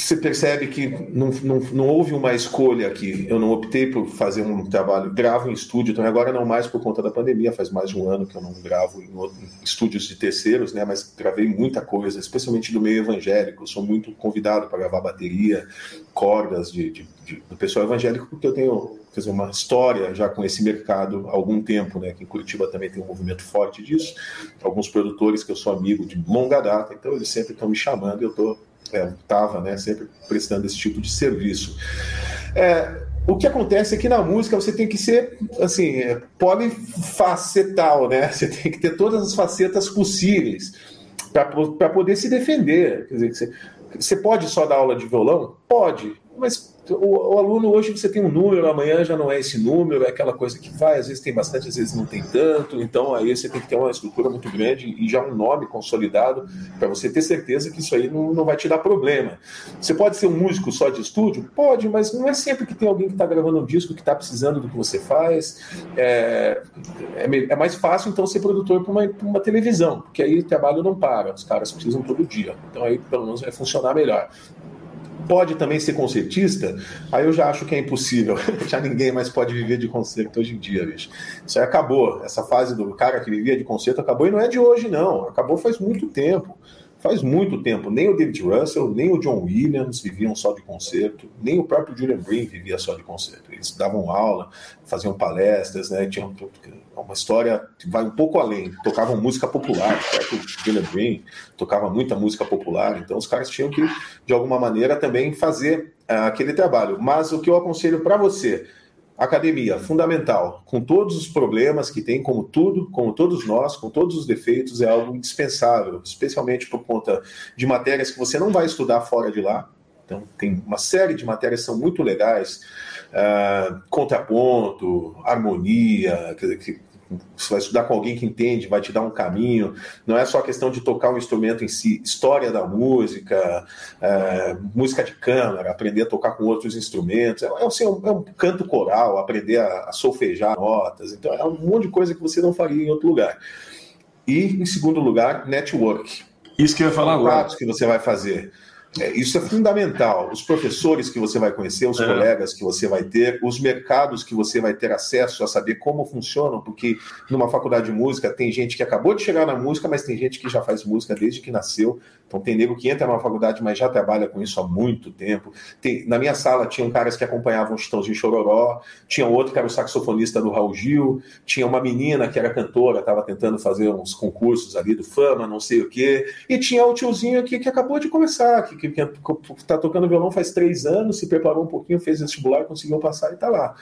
você percebe que não, não, não houve uma escolha aqui. Eu não optei por fazer um trabalho, gravo em estúdio, então agora não mais por conta da pandemia, faz mais de um ano que eu não gravo em, outro, em estúdios de terceiros, né? Mas gravei muita coisa, especialmente do meio evangélico. Eu sou muito convidado para gravar bateria, cordas de, de, de, do pessoal evangélico, porque eu tenho quer dizer, uma história já com esse mercado há algum tempo, né? Que em Curitiba também tem um movimento forte disso. Alguns produtores que eu sou amigo de longa data, então eles sempre estão me chamando e eu estou estava é, né, sempre prestando esse tipo de serviço. É, o que acontece é que na música você tem que ser assim é, polifacetal, né? Você tem que ter todas as facetas possíveis para poder se defender. Quer dizer, você, você pode só dar aula de violão? Pode, mas o, o, aluno hoje você tem um número, amanhã já não é esse número, é aquela coisa que vai, às vezes tem bastante, às vezes não tem tanto, então aí você tem que ter uma estrutura muito grande e já um nome consolidado para você ter certeza que isso aí não, não vai te dar problema. Você pode ser um músico só de estúdio? Pode, mas não é sempre que tem alguém que está gravando um disco que está precisando do que você faz. É, é, é mais fácil então ser produtor para uma, uma televisão, porque aí o trabalho não para, os caras precisam todo dia. Então aí pelo menos vai funcionar melhor pode também ser concertista, aí eu já acho que é impossível. já ninguém mais pode viver de concerto hoje em dia, bicho. Isso aí acabou. Essa fase do cara que vivia de concerto acabou e não é de hoje, não. Acabou faz muito tempo. Faz muito tempo, nem o David Russell, nem o John Williams viviam só de concerto, nem o próprio Julian Green vivia só de concerto. Eles davam aula, faziam palestras, né? Tinham uma história que vai um pouco além. Tocavam música popular, o próprio Julian Green tocava muita música popular, então os caras tinham que, de alguma maneira, também fazer uh, aquele trabalho. Mas o que eu aconselho para você, Academia, fundamental, com todos os problemas que tem, como tudo, como todos nós, com todos os defeitos, é algo indispensável, especialmente por conta de matérias que você não vai estudar fora de lá. Então, tem uma série de matérias que são muito legais, uh, contraponto, harmonia, dizer, que você vai estudar com alguém que entende, vai te dar um caminho. Não é só questão de tocar um instrumento em si, história da música, é, música de câmara, aprender a tocar com outros instrumentos. É, assim, é, um, é um, canto coral, aprender a, a solfejar notas. Então, é um monte de coisa que você não faria em outro lugar. E, em segundo lugar, network. Isso que eu ia falar agora. que você vai fazer. É, isso é fundamental. Os professores que você vai conhecer, os é. colegas que você vai ter, os mercados que você vai ter acesso a saber como funcionam, porque numa faculdade de música tem gente que acabou de chegar na música, mas tem gente que já faz música desde que nasceu. Então tem nego que entra numa faculdade, mas já trabalha com isso há muito tempo. Tem, na minha sala tinham caras que acompanhavam o Chitãozinho Chororó, tinha outro que era o saxofonista do Raul Gil, tinha uma menina que era cantora, estava tentando fazer uns concursos ali do Fama, não sei o quê, e tinha o tiozinho aqui que acabou de começar, que, que porque está tocando violão faz três anos, se preparou um pouquinho, fez vestibular, conseguiu passar e está lá.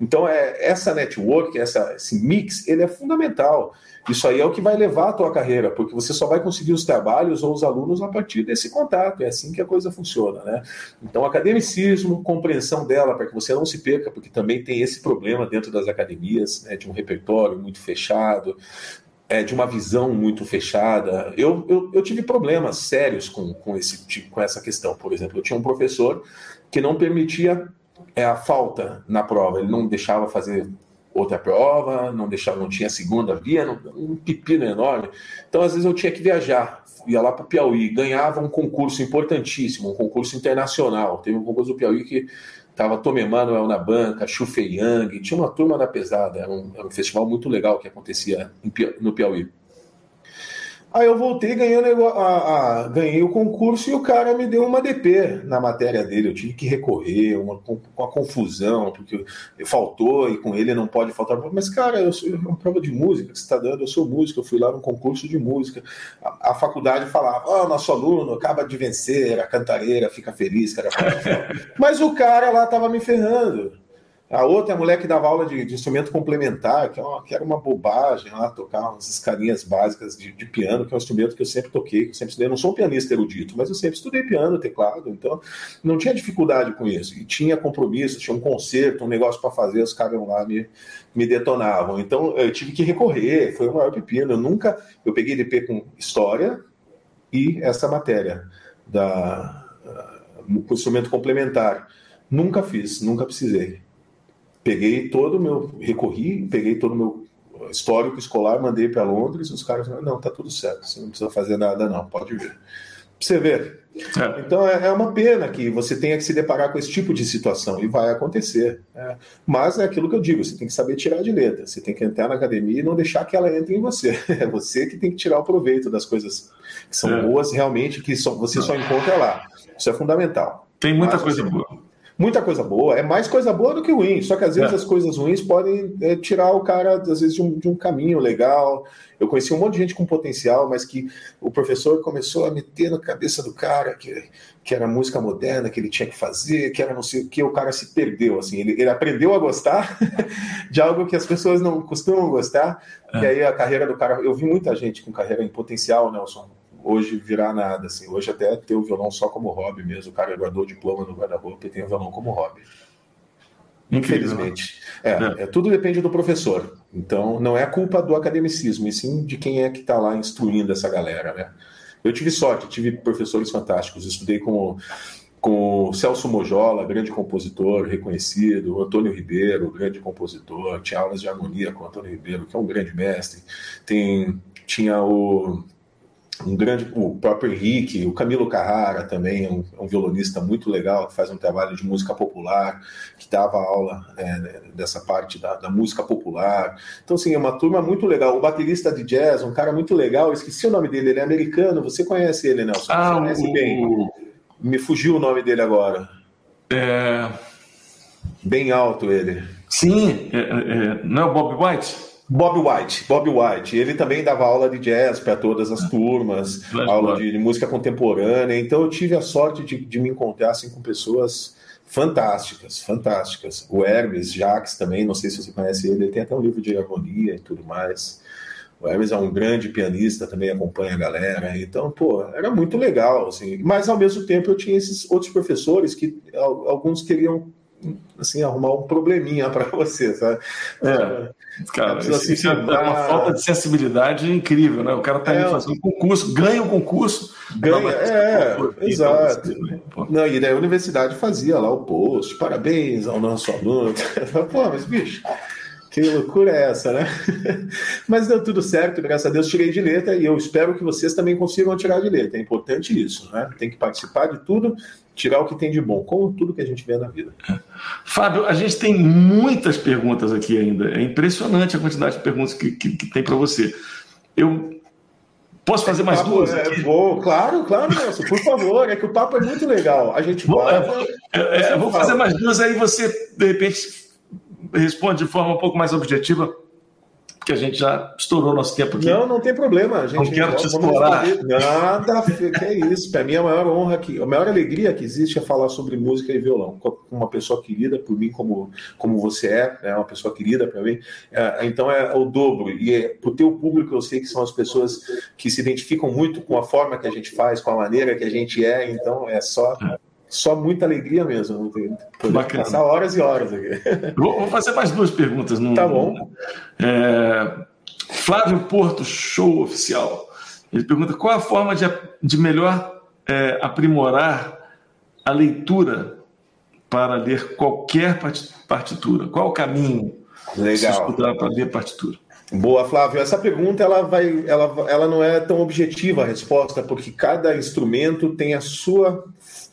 Então, é, essa network, essa, esse mix, ele é fundamental. Isso aí é o que vai levar a tua carreira, porque você só vai conseguir os trabalhos ou os alunos a partir desse contato. É assim que a coisa funciona, né? Então, academicismo, compreensão dela, para que você não se perca, porque também tem esse problema dentro das academias, né, de um repertório muito fechado, é, de uma visão muito fechada. Eu, eu, eu, tive problemas sérios com, com, esse, com essa questão. Por exemplo, eu tinha um professor que não permitia é, a falta na prova, ele não deixava fazer outra prova, não deixava, não tinha segunda via, não, um pepino enorme. Então, às vezes, eu tinha que viajar, ia lá para o Piauí, ganhava um concurso importantíssimo, um concurso internacional. Teve um concurso do Piauí que estava Tom Emanuel na banca, Chu Fei Yang, tinha uma turma da pesada, era um, era um festival muito legal que acontecia no Piauí. Aí eu voltei, ganhei, a, a, ganhei o concurso e o cara me deu uma DP na matéria dele. Eu tive que recorrer, uma, uma confusão, porque faltou e com ele não pode faltar. Mas, cara, eu sou, é uma prova de música que você está dando, eu sou músico, eu fui lá num concurso de música. A, a faculdade falava: Ó, oh, nosso aluno acaba de vencer, a cantareira fica feliz, cara. Mas o cara lá estava me ferrando. A outra é a mulher que dava aula de, de instrumento complementar, que, é que, era uma bobagem lá, tocar umas escalinhas básicas de, de, piano, que é um instrumento que eu sempre toquei, que eu sempre estudei. Eu não sou um pianista erudito, mas eu sempre estudei piano, teclado, então não tinha dificuldade com isso. E tinha compromisso, tinha um concerto, um negócio para fazer, os caras lá me, me detonavam. Então eu tive que recorrer, foi o maior pepino. Eu nunca. Eu peguei DP com história e essa matéria da instrumento complementar. Nunca fiz, nunca precisei peguei todo o meu, recorri, peguei todo o meu histórico escolar, mandei para Londres, os caras falaram, não, tá tudo certo, você não precisa fazer nada não, pode vir. Pra você ver. É. Então é, é, uma pena que você tenha que se deparar com esse tipo de situação, e vai acontecer. É. Mas é aquilo que eu digo, você tem que saber tirar de letra, você tem que entrar na academia e não deixar que ela entre em você. É você que tem que tirar o proveito das coisas que são é. boas realmente, que só, você só encontra lá. Isso é fundamental. Tem muita Mas, coisa boa muita coisa boa. É mais coisa boa do que ruim. Só que às vezes é. as coisas ruins podem é, tirar o cara, às vezes, de um, de um, caminho legal. Eu conheci um monte de gente com potencial, mas que o professor começou a meter na cabeça do cara que, que era música moderna, que ele tinha que fazer, que era não sei o que, o cara se perdeu. Assim, ele, ele aprendeu a gostar de algo que as pessoas não costumam gostar. É. E aí a carreira do cara. Eu vi muita gente com carreira em potencial, Nelson hoje virar nada. Assim. Hoje até ter o violão só como hobby mesmo. O cara guardou o diploma no guarda-roupa e tem o violão como hobby. Infelizmente. É, é, é, tudo depende do professor. Então, não é culpa do academicismo, e sim de quem é que está lá instruindo essa galera. Né? Eu tive sorte, tive professores fantásticos. Estudei com, com o Celso Mojola, grande compositor reconhecido, o Antônio Ribeiro, grande compositor. Tinha aulas de harmonia com o Antônio Ribeiro, que é um grande mestre. Tem, tinha o um grande, o próprio Henrique, o Camilo Carrara também, é um, é um, violonista muito legal, que faz um trabalho de música popular, que dava aula é, dessa parte da, da, música popular. Então, assim, é uma turma muito legal. O baterista de jazz, um cara muito legal, esqueci o nome dele, ele é americano, você conhece ele, Nelson? Ah, você conhece o... bem. Me fugiu o nome dele agora. É... Bem alto ele. Sim, é, é, não é o Bob White? Bob White, Bob White. Ele também dava aula de jazz para todas as turmas, aula de, de, música contemporânea. Então eu tive a sorte de, de me encontrar assim, com pessoas fantásticas, fantásticas. O Hermes Jacques também, não sei se você conhece ele, ele tem até um livro de harmonia e tudo mais. O Hermes é um grande pianista, também acompanha a galera. Então, pô, era muito legal, assim. Mas ao mesmo tempo eu tinha esses outros professores que alguns queriam assim, arrumar um probleminha para você, sabe? É, cara, isso, é uma falta de sensibilidade incrível, né? O cara tá é, fazendo um concurso, ganha o um concurso. Ganha, é, exato. Não, e daí a universidade fazia lá o post, parabéns ao nosso aluno. Pô, mas bicho, que loucura é essa, né? Mas deu tudo certo, graças a Deus tirei de letra e eu espero que vocês também consigam tirar de letra. É importante isso, né? Tem que participar de tudo, tirar o que tem de bom, como tudo que a gente vê na vida. Fábio, a gente tem muitas perguntas aqui ainda. É impressionante a quantidade de perguntas que, que, que tem para você. Eu Posso fazer mais duas? É, vou, claro, claro, Nelson, por favor. É que o papo é muito legal. A gente vou, é, é, é, vou fazer mais duas, aí você, de repente, responde de forma um pouco mais objetiva. porque a gente já estourou nosso tempo aqui. Não, não tem problema. A gente não quero te explorar. Nada, que é isso. Para mim, a maior honra, que, a maior alegria que existe é falar sobre música e violão. Com uma pessoa querida por mim, como, como você é, é uma pessoa querida para mim. É, então é o dobro. E é, para o teu público, eu sei que são as pessoas que se identificam muito com a forma que a gente faz, com a maneira que a gente é. Então é só só muita alegria mesmo. Poder passar horas e horas aqui. Vou, vou fazer mais duas perguntas. No, tá bom. É, Flávio Porto, show oficial. Ele pergunta qual a forma de, de melhor é, aprimorar a leitura para ler qualquer partitura? Qual o caminho Legal. para ler partitura? Boa, Flávio. Essa pergunta ela vai, ela, ela não é tão objetiva a resposta, porque cada instrumento tem a sua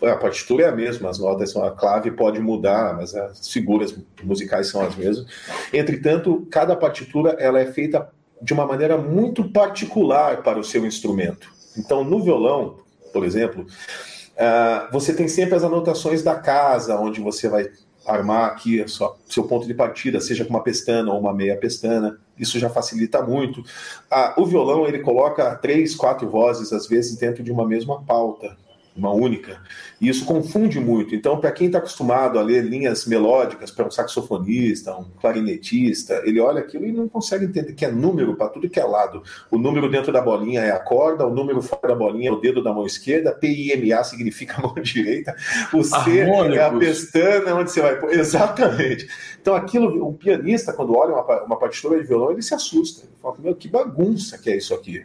a partitura é a mesma, as notas são a clave pode mudar, mas as figuras musicais são as mesmas. Entretanto, cada partitura ela é feita de uma maneira muito particular para o seu instrumento. Então, no violão, por exemplo, uh, você tem sempre as anotações da casa, onde você vai armar aqui sua, seu ponto de partida, seja com uma pestana ou uma meia pestana. Isso já facilita muito. Uh, o violão ele coloca três, quatro vozes às vezes dentro de uma mesma pauta uma única. E isso confunde muito. Então, para quem está acostumado a ler linhas melódicas para um saxofonista, um clarinetista, ele olha aquilo e não consegue entender que é número para tudo que é lado. O número dentro da bolinha é a corda, o número fora da bolinha é o dedo da mão esquerda, PIMA significa mão direita, o C Harmônicos. é a pestana onde você vai pôr. Exatamente. Então, aquilo, o pianista, quando olha uma, uma partitura de violão, ele se assusta. Ele fala, meu, que bagunça que é isso aqui.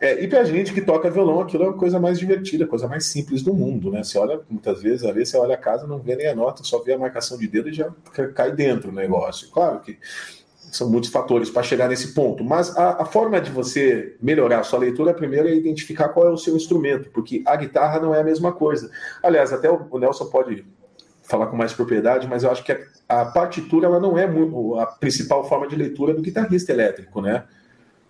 É, e pra gente que toca violão, aquilo é a coisa mais divertida, a coisa mais simples do mundo, né? Você olha, muitas vezes, ali você olha a casa, não vê nem a nota, só vê a marcação de dedo e já cai dentro do negócio. Claro que são muitos fatores para chegar nesse ponto, mas a, a, forma de você melhorar a sua leitura, primeiro é identificar qual é o seu instrumento, porque a guitarra não é a mesma coisa. Aliás, até o, o Nelson pode falar com mais propriedade, mas eu acho que a, a partitura ela não é muito, a principal forma de leitura do guitarrista elétrico, né?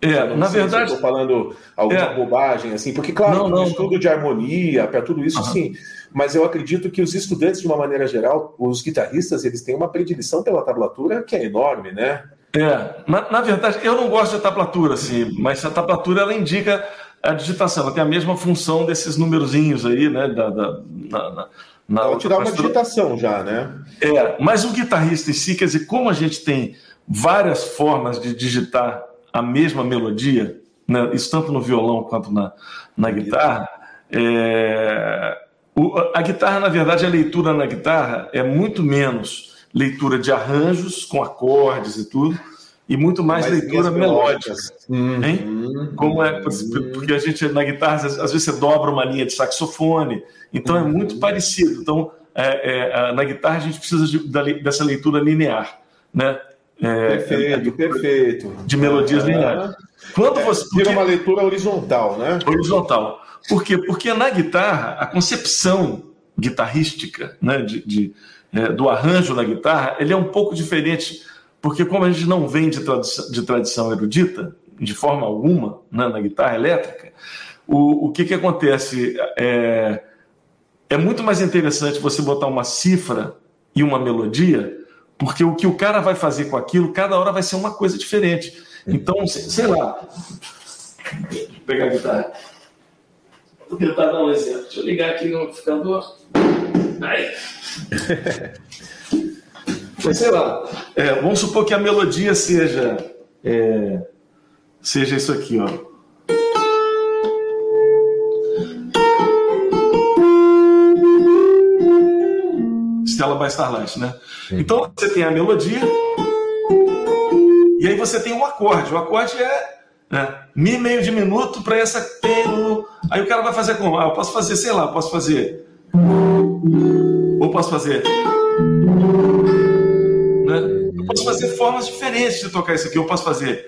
É, na verdade. Estou falando alguma é. bobagem, assim, porque, claro, não, não, estudo não. de harmonia, para tudo isso, uhum. sim. Mas eu acredito que os estudantes, de uma maneira geral, os guitarristas, eles têm uma predileção pela tablatura que é enorme, né? É, na, na verdade, eu não gosto de tablatura, assim, mas a tablatura ela indica a digitação, ela tem a mesma função desses numerozinhos aí, né? Da, da, na, na, na ela te dá uma digitação já, né? É, mas o guitarrista em si, quer dizer, como a gente tem várias formas de digitar a mesma melodia, né? isso tanto no violão quanto na, na guitarra. É... O, a guitarra, na verdade, a leitura na guitarra é muito menos leitura de arranjos com acordes e tudo, e muito mais, mais leitura melódica. Uhum. Como é, porque a gente na guitarra, às vezes você dobra uma linha de saxofone, então uhum. é muito uhum. parecido. Então, é, é, na guitarra a gente precisa de, dessa leitura linear, né? É, perfeito, é, perfeito. De melodias lineares. Quando é, você porque, vira uma leitura horizontal, né? Horizontal. Por quê? Porque na guitarra a concepção guitarrística, né, de, de é, do arranjo da guitarra, ele é um pouco diferente, porque como a gente não vem de tradição, de tradição erudita, de forma alguma, né, na guitarra elétrica, o, o que que acontece é, é muito mais interessante você botar uma cifra e uma melodia porque o que o cara vai fazer com aquilo, cada hora vai ser uma coisa diferente. Então, sei lá. Eu pegar a guitarra. Vou tentar dar um exemplo. Deixa eu ligar aqui no amplificador. Aí. sei lá. É, vamos supor que a melodia seja. É, seja isso aqui, ó. Stella by Starlight, né? Sim. Então você tem a melodia e aí você tem o um acorde. O acorde é né, mi meio de minuto para essa aí o cara vai fazer como? Ah, eu posso fazer, sei lá, eu posso fazer ou posso fazer né? Eu posso fazer formas diferentes de tocar isso aqui. Eu posso fazer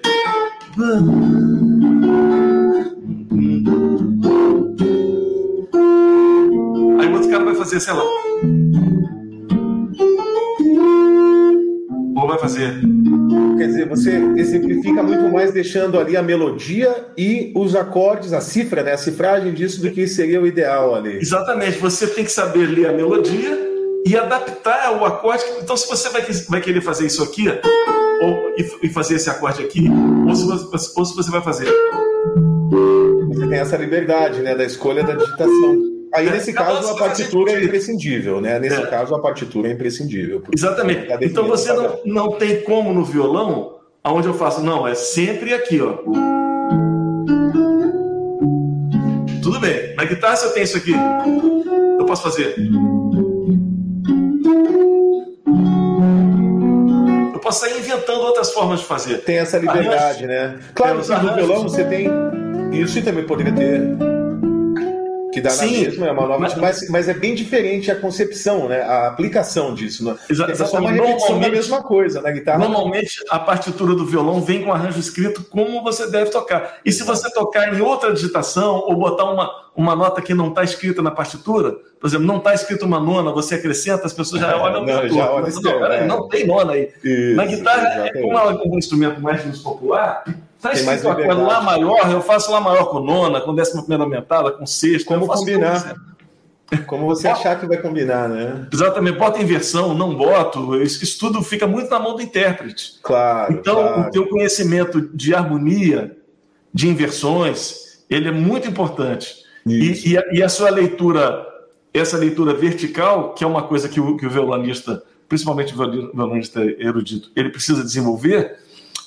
Aí o outro cara vai fazer, sei lá vai fazer. Quer dizer, você exemplifica muito mais deixando ali a melodia e os acordes, a cifra, né? A cifragem disso do que seria o ideal ali. Exatamente. Você tem que saber ler a melodia e adaptar o acorde. Então, se você vai, vai querer fazer isso aqui, ou, e, e, fazer esse acorde aqui, ou se, você, ou se você vai fazer. Você tem essa liberdade, né, da escolha da digitação. Aí, é, nesse caso, a partitura é imprescindível, né? Nesse é. caso, a partitura é imprescindível. Exatamente. Então, você não, não tem como no violão, aonde eu faço, não, é sempre aqui, ó. Tudo bem. Na guitarra, se eu tenho isso aqui, eu posso fazer. Eu posso sair inventando outras formas de fazer. Tem essa liberdade, né? Claro, no violão você tem. Isso também poderia ter que dá Sim, na mesma, é uma nova, mas, mas, mas, é bem diferente a concepção, né? A aplicação disso. Né? É só uma repetição da mesma coisa na guitarra. Normalmente a partitura do violão vem com arranjo escrito como você deve tocar. E se você tocar em outra digitação ou botar uma, uma nota que não está escrita na partitura, por exemplo, não está escrito uma nona, você acrescenta, as pessoas já olham não, já olham não, não, é. não tem nona aí. Isso, na guitarra, é como é um instrumento mais popular, Está escrito coisa Lá maior, eu faço Lá maior com nona, com décima primeira aumentada, com sexta. Como combinar? Como você achar que vai combinar, né? Exatamente, bota inversão, não boto. Isso, isso tudo fica muito na mão do intérprete. Claro. Então, claro. o teu conhecimento de harmonia, de inversões, ele é muito importante. E, e, a, e, a, sua leitura, essa leitura vertical, que é uma coisa que o, que o violonista, principalmente o violonista erudito, ele precisa desenvolver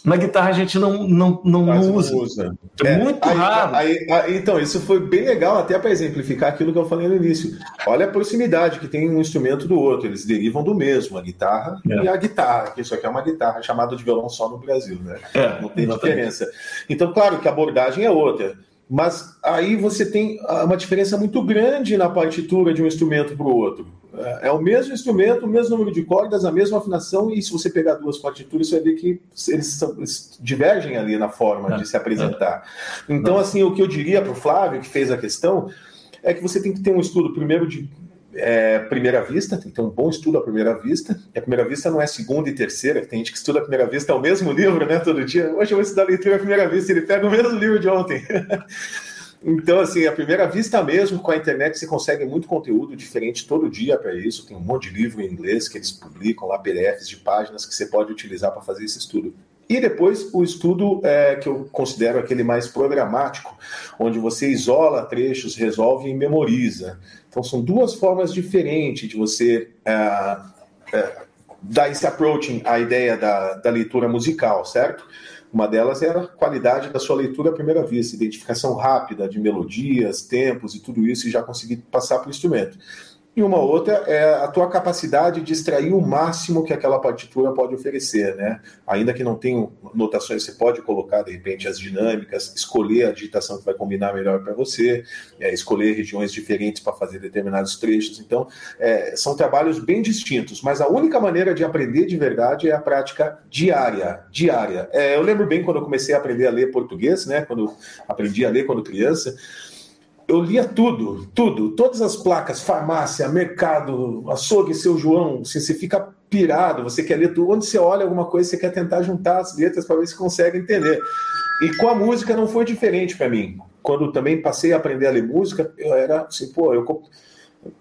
na guitarra a gente não, não, não, não usa. usa. É, é muito aí, raro. Aí, aí, então, isso foi bem legal, até para exemplificar aquilo que eu falei no início. Olha a proximidade que tem um instrumento do outro, eles derivam do mesmo, a guitarra é. e a guitarra, que isso aqui é uma guitarra chamada de violão só no Brasil, né? É, não tem diferença. Então, claro que a abordagem é outra. Mas aí você tem uma diferença muito grande na partitura de um instrumento para o outro. É, é o mesmo instrumento, o mesmo número de cordas, a mesma afinação, e se você pegar duas partituras, você vai ver que eles, são, eles divergem ali na forma é, de se apresentar. É. Então, assim, o que eu diria para o Flávio, que fez a questão, é que você tem que ter um estudo primeiro de é, primeira vista, tem que ter um bom estudo à primeira vista. E a primeira vista não é segunda e terceira, tem gente que estuda a primeira vista, é o mesmo livro, né? Todo dia. Hoje eu vou estudar leitura à primeira vista, ele pega o mesmo livro de ontem. Então, assim, a primeira vista mesmo, com a internet você consegue muito conteúdo diferente todo dia para isso. Tem um monte de livro em inglês que eles publicam lá, PDFs de páginas que você pode utilizar para fazer esse estudo. E depois o estudo é, que eu considero aquele mais programático, onde você isola trechos, resolve e memoriza. Então são duas formas diferentes de você é, é, dar esse approaching à ideia da, da leitura musical, certo? Uma delas é a qualidade da sua leitura à primeira vista, identificação rápida de melodias, tempos e tudo isso, e já conseguir passar para o instrumento. E uma outra é a tua capacidade de extrair o máximo que aquela partitura pode oferecer, né? Ainda que não tenha notações, você pode colocar de repente as dinâmicas, escolher a digitação que vai combinar melhor para você, é, escolher regiões diferentes para fazer determinados trechos. Então, é, são trabalhos bem distintos, mas a única maneira de aprender de verdade é a prática diária, diária. É, eu lembro bem quando eu comecei a aprender a ler português, né? Quando aprendi a ler quando criança eu lia tudo, tudo, todas as placas, farmácia, mercado, açougue, seu João, você, você fica pirado, você quer ler tudo. Onde você olha alguma coisa, você quer tentar juntar as letras para ver se consegue entender. E com a música não foi diferente para mim. Quando também passei a aprender a ler música, eu era assim, pô, eu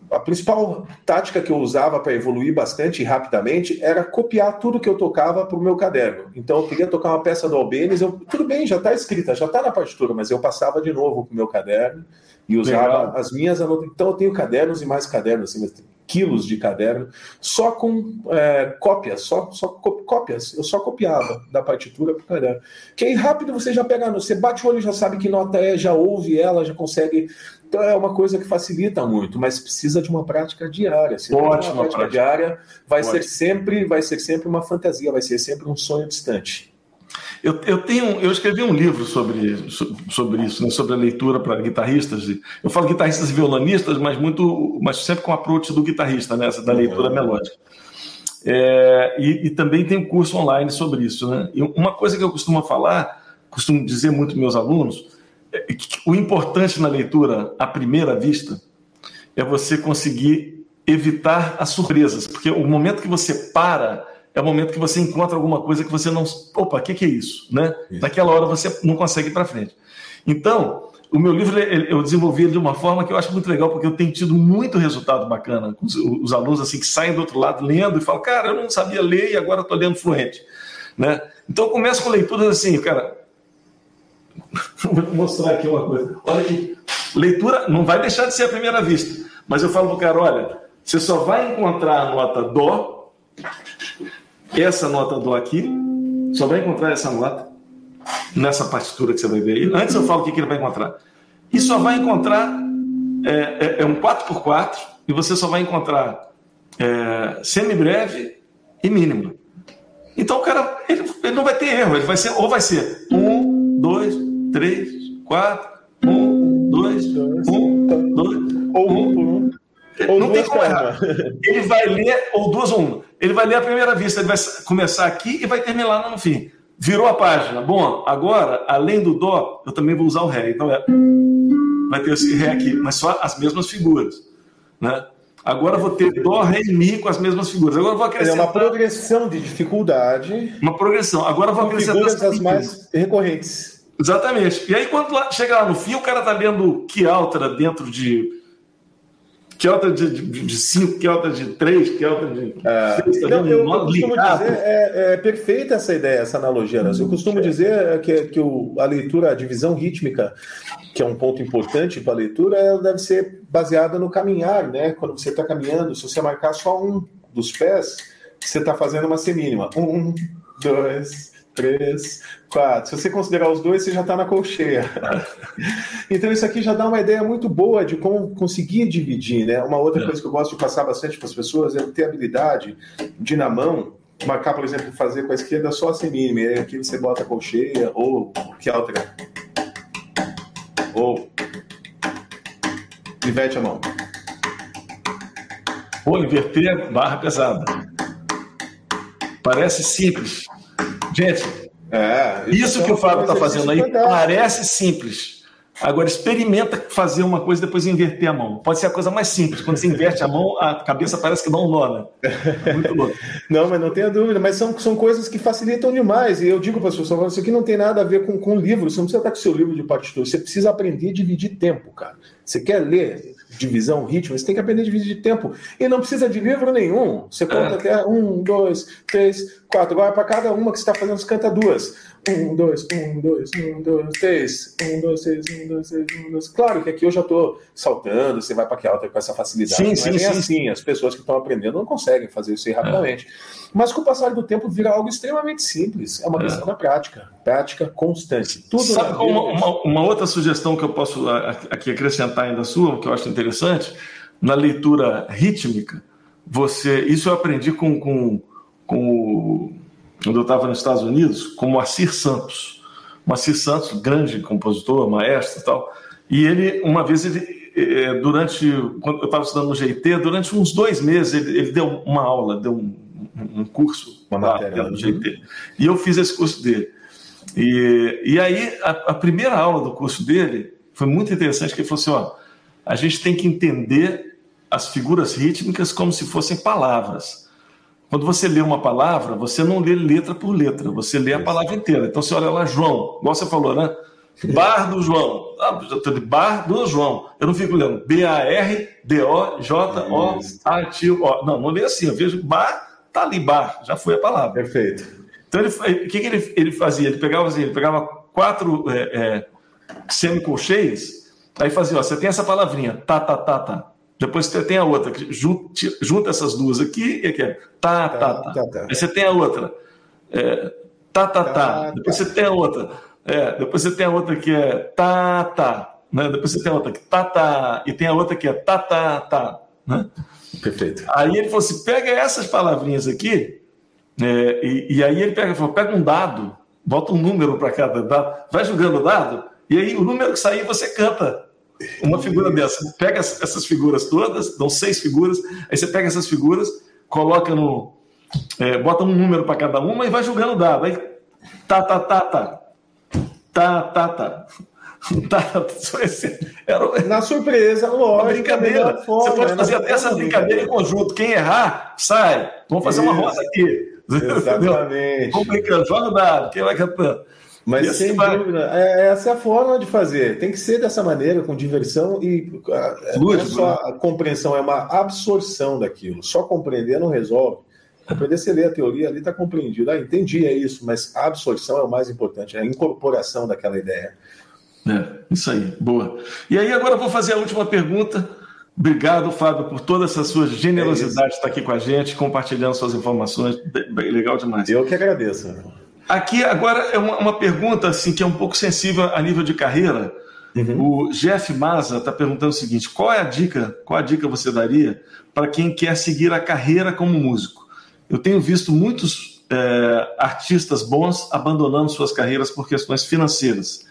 a principal tática que eu usava para evoluir bastante e rapidamente era copiar tudo que eu tocava para o meu caderno. Então eu queria tocar uma peça do Albenes, eu, tudo bem, já está escrita, já está na partitura, mas eu passava de novo para o meu caderno e usava Legal. as minhas anotações. Então eu tenho cadernos e mais cadernos, assim, quilos de caderno, só com é, cópias, só, só cópias. Eu só copiava da partitura para o caderno. Que aí rápido você já pega, você bate o olho, já sabe que nota é, já ouve ela, já consegue. Então é uma coisa que facilita muito, mas precisa de uma prática diária. Se Ótima uma prática, prática diária, vai ser sempre, vai ser sempre uma fantasia, vai ser sempre um sonho distante. Eu, eu, tenho, eu escrevi um livro sobre, sobre isso, né, sobre a leitura para guitarristas. Eu falo guitarristas e violonistas, mas muito, mas sempre com o approach do guitarrista, né, da leitura uhum. melódica. É, e, e, também tem um curso online sobre isso. Né? E uma coisa que eu costumo falar, costumo dizer muito para meus alunos, é que o importante na leitura à primeira vista é você conseguir evitar as surpresas, porque o momento que você para é o momento que você encontra alguma coisa que você não. Opa, o que, que, é isso? Né? Isso. Naquela hora você não consegue ir para frente. Então, o meu livro eu desenvolvi ele de uma forma que eu acho muito legal, porque eu tenho tido muito resultado bacana com os, os alunos assim que saem do outro lado lendo e falam, cara, eu não sabia ler e agora estou lendo fluente. Né? Então começa com leituras assim, cara. Vou mostrar aqui uma coisa. Olha aqui. Leitura não vai deixar de ser a primeira vista. Mas eu falo pro cara, olha, você só vai encontrar a nota Dó, essa nota Dó aqui, só vai encontrar essa nota nessa partitura que você vai ver aí. Antes eu falo o que, ele vai encontrar. E só vai encontrar, é, é, é um 4x4, e você só vai encontrar é, semibreve e mínimo. Então o cara ele, ele, não vai ter erro, ele vai ser, ou vai ser 1, 2, 3, 4, 1, 2, 1, 2, ou 1, 1. Ou não tem como errar. Ele vai ler, ou duas ou uma. Ele vai ler a primeira vista, ele vai começar aqui e vai terminar lá no fim. Virou a página. Bom, agora, além do Dó, eu também vou usar o Ré. Então é. Vai ter esse Ré aqui, mas só as mesmas figuras. Né? Agora vou ter Dó, Ré e Mi com as mesmas figuras. Agora vou acrescentar. É uma progressão de dificuldade. Uma progressão. Agora vou acrescentar. Figuras as mais recorrentes. Exatamente. E aí, quando lá, chega lá no fim, o cara está lendo que altra dentro de que alta de 5, que alta de 3, que alta de. É. Tá não, eu, eu costumo dizer, é, é, perfeita essa ideia, essa analogia. Né? Eu costumo dizer que, que o, a leitura, a divisão rítmica, que é um ponto importante para a leitura, ela deve ser baseada no caminhar, né? Quando você está caminhando, se você marcar só um dos pés, você está fazendo uma semínima. Um, dois, três, quatro. Se você considerar os dois, você já está na colcheia. então isso aqui já dá uma ideia muito boa de como conseguir dividir, né? Uma outra é. coisa que eu gosto de passar bastante para as pessoas é ter habilidade de na mão marcar, por exemplo, fazer com a esquerda só a semínima, e aqui você bota a colcheia ou que outra ou inverte a mão. Ou inverter barra pesada. Parece simples, Gente, é, isso, isso que o Fábio está fazendo aí parece simples. Agora, experimenta fazer uma coisa e depois inverter a mão. Pode ser a coisa mais simples. Quando você inverte a mão, a cabeça parece que dá um nó, né? É muito louco. não, mas não tenha dúvida. Mas são, são coisas que facilitam demais. E eu digo para as pessoas: isso aqui não tem nada a ver com, com livro. Você não precisa estar com seu livro de partitura. Você precisa aprender a dividir tempo, cara. Você quer ler divisão, ritmo, você tem que aprender a dividir tempo. E não precisa de livro nenhum. Você conta é. até um, dois, três, quatro. Agora, para cada uma que você está fazendo, você canta duas. Um, dois, um, dois, um, dois, três. Um, dois, três, um, dois, três, um, dois. Claro que aqui eu já estou saltando, você vai para que alta com essa facilidade. Sim, não sim, é sim, assim. As pessoas que estão aprendendo não conseguem fazer isso aí rapidamente. É. Mas com o passar do tempo vira algo extremamente simples. É uma é. questão da prática. Prática constante. Tudo Sabe uma, uma, uma, outra sugestão que eu posso aqui acrescentar ainda sua, que eu acho interessante, na leitura rítmica, você. Isso eu aprendi com, com, com o quando eu estava nos Estados Unidos, com Moacir Santos. Moacir Santos, grande compositor, maestro e tal. E ele, uma vez, ele, eh, durante. Quando eu estava estudando no GIT, durante uns dois meses, ele, ele deu uma aula, deu um, um curso uma lá matéria, no GIT. E eu fiz esse curso dele. E, e aí, a, a, primeira aula do curso dele foi muito interessante, que ele falou assim: ó, a gente tem que entender as figuras rítmicas como se fossem palavras. Quando você lê uma palavra, você não lê letra por letra, você lê a palavra inteira. Então você olha lá, João, igual você falou, né? Bar do João. Ah, eu estou de bar do João. Eu não fico lendo B-A-R-D-O-J-O-A-T-O. Não, não lê assim. Eu vejo bar, tá ali, bar. Já foi a palavra. Perfeito. Então, ele, o que, que ele, ele fazia? Ele pegava assim, ele pegava quatro é, é, semicolcheias, aí fazia, ó, você tem essa palavrinha, tá, tá, tá, tá. Depois você tem a outra, que junta, junta essas duas aqui e aqui é tá, tá, tá. tá, tá. Aí você tem a outra, é, tá, tá, tá. Depois você tem a outra, é, depois você tem a outra que é tá, tá. Né? Depois você tem a outra que tá, tá. E tem a outra que é tá, tá, tá. Né? Perfeito. Aí ele falou assim: pega essas palavrinhas aqui, é, e, e, aí ele pega, falou, pega um dado, bota um número para cada dado, vai jogando o dado, e aí o número que sair você canta uma figura dessa. Pega essas figuras todas, dão seis figuras, aí você pega essas figuras, coloca no. É, bota um número para cada uma e vai jogando o dado. Aí tá, tá, tá, tá. Tá, tá, tá. Tá, tá era... Na surpresa, lógico. Brincadeira. Forma, você pode né? fazer até essa brincadeira em conjunto. Quem errar, sai. Vamos fazer Isso. uma roda aqui. Exatamente. Vamos brincando, joga o dado. Quem vai cantando? Mas sem vai... dúvida, é, essa é a forma de fazer. Tem que ser dessa maneira, com diversão e é, não é só né? a compreensão, é uma absorção daquilo. Só compreender não resolve. Aprender a você ler a teoria ali está compreendido. Ah, entendi, é isso, mas a absorção é o mais importante, é a incorporação daquela ideia. É, isso aí, boa. E aí agora eu vou fazer a última pergunta. Obrigado, Fábio, por toda essa sua generosidade é de estar aqui com a gente, compartilhando suas informações. Legal demais. Eu que agradeço. Aqui agora é uma, uma pergunta assim que é um pouco sensível a nível de carreira. Uhum. O Jeff Maza está perguntando o seguinte: qual é a dica? Qual a dica você daria para quem quer seguir a carreira como músico? Eu tenho visto muitos é, artistas bons abandonando suas carreiras por questões financeiras.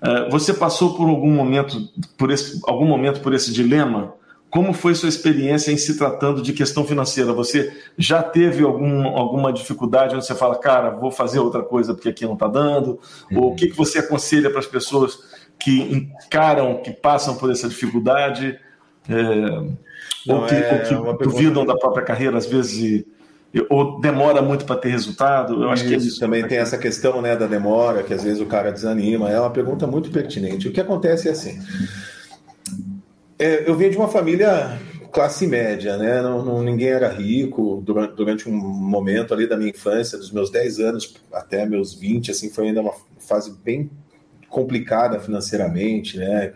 É, você passou por algum momento por esse, algum momento por esse dilema? Como foi sua experiência em se tratando de questão financeira? Você já teve algum, alguma dificuldade onde você fala, cara, vou fazer outra coisa porque aqui não está dando? Uhum. Ou o que, que você aconselha para as pessoas que encaram, que passam por essa dificuldade? É, não, ou que, é ou que duvidam da própria carreira, às vezes, e, ou demora muito para ter resultado? Eu acho que é isso também tem essa questão né, da demora, que às vezes o cara desanima. É uma pergunta muito pertinente. O que acontece é assim: é, eu venho de uma família classe média, né? Não, não, ninguém era rico durante, durante um momento ali da minha infância, dos meus 10 anos até meus 20, assim, foi ainda uma fase bem complicada financeiramente, né?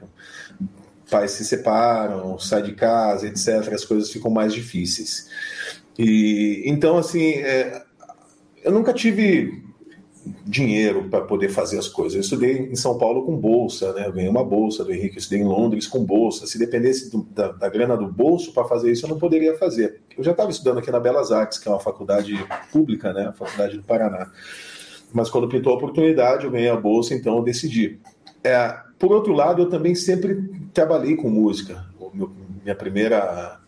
Pais se separam, sai de casa, etc. As coisas ficam mais difíceis. E então, assim, é, eu nunca tive dinheiro para poder fazer as coisas. Eu estudei em São Paulo com bolsa, né? Eu ganhei uma bolsa do Henrique, eu estudei em Londres com bolsa. Se dependesse do, da, da, grana do bolso para fazer isso, eu não poderia fazer. Eu já estava estudando aqui na Belas Artes, que é uma faculdade pública, né? A faculdade do Paraná. Mas quando pintou a oportunidade, eu ganhei a bolsa, então eu decidi. É, por outro lado, eu também sempre trabalhei com música. Meu, minha primeira,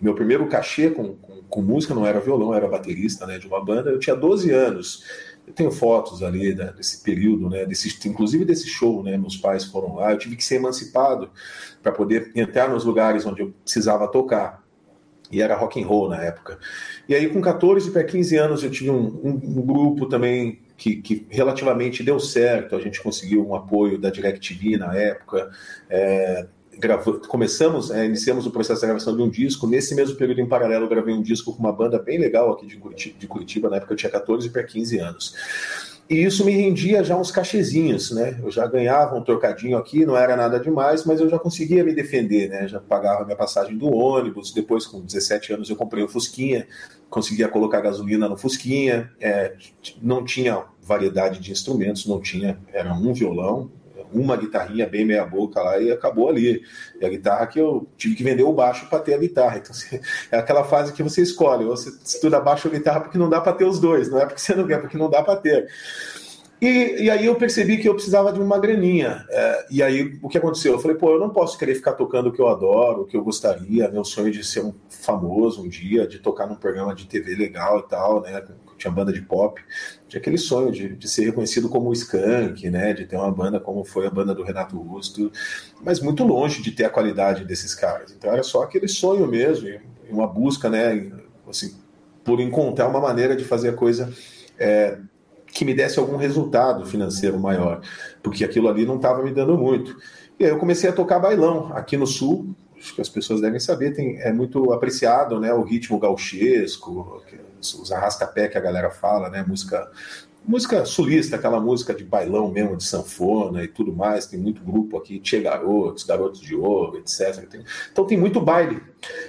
meu primeiro cachê com, com, com, música não era violão, era baterista né, de uma banda. Eu tinha 12 anos. Eu tenho fotos ali desse período, né, desse, inclusive desse show. Né, meus pais foram lá. Eu tive que ser emancipado para poder entrar nos lugares onde eu precisava tocar e era rock and roll na época. E aí, com 14 para 15 anos, eu tive um, um, um grupo também que, que, relativamente deu certo. A gente conseguiu um apoio da DirecTV na época. É, começamos, é, iniciamos o processo de gravação de um disco. Nesse mesmo período, em paralelo, gravei um disco com uma banda bem legal aqui de Curitiba. De Curitiba na época, eu tinha 14 para 15 anos. E isso me rendia já uns cachezinhos, né? Eu já ganhava um trocadinho aqui, não era nada demais, mas eu já conseguia me defender, né? Já pagava minha passagem do ônibus. Depois, com 17 anos, eu comprei o um Fusquinha, conseguia colocar gasolina no Fusquinha. É, não tinha variedade de instrumentos, não tinha, era um violão, uma guitarrinha bem meia boca lá e acabou ali. E a guitarra que eu tive que vender o baixo para ter a guitarra. Então é aquela fase que você escolhe, você estuda baixo ou guitarra porque não dá para ter os dois, não é porque você não quer, é porque não dá para ter. E, e, aí eu percebi que eu precisava de uma graninha. É, e aí o que aconteceu? Eu falei, pô, eu não posso querer ficar tocando o que eu adoro, o que eu gostaria, meu sonho de ser um famoso um dia, de tocar num programa de TV legal e tal, né? Tinha banda de pop. Tinha aquele sonho de, de ser reconhecido como o Skank, né? De ter uma banda como foi a banda do Renato Russo, mas muito longe de ter a qualidade desses caras. Então era só aquele sonho mesmo, uma busca, né? Assim, por encontrar uma maneira de fazer a coisa. É, que me desse algum resultado financeiro maior, porque aquilo ali não estava me dando muito. E aí eu comecei a tocar bailão aqui no Sul, acho que as pessoas devem saber, tem, é muito apreciado né, o ritmo gauchesco, os arrasta-pé que a galera fala, né, música música sulista, aquela música de bailão mesmo, de sanfona e tudo mais. Tem muito grupo aqui, Tia Garotos, Garotos de Ouro, etc. Então tem muito baile.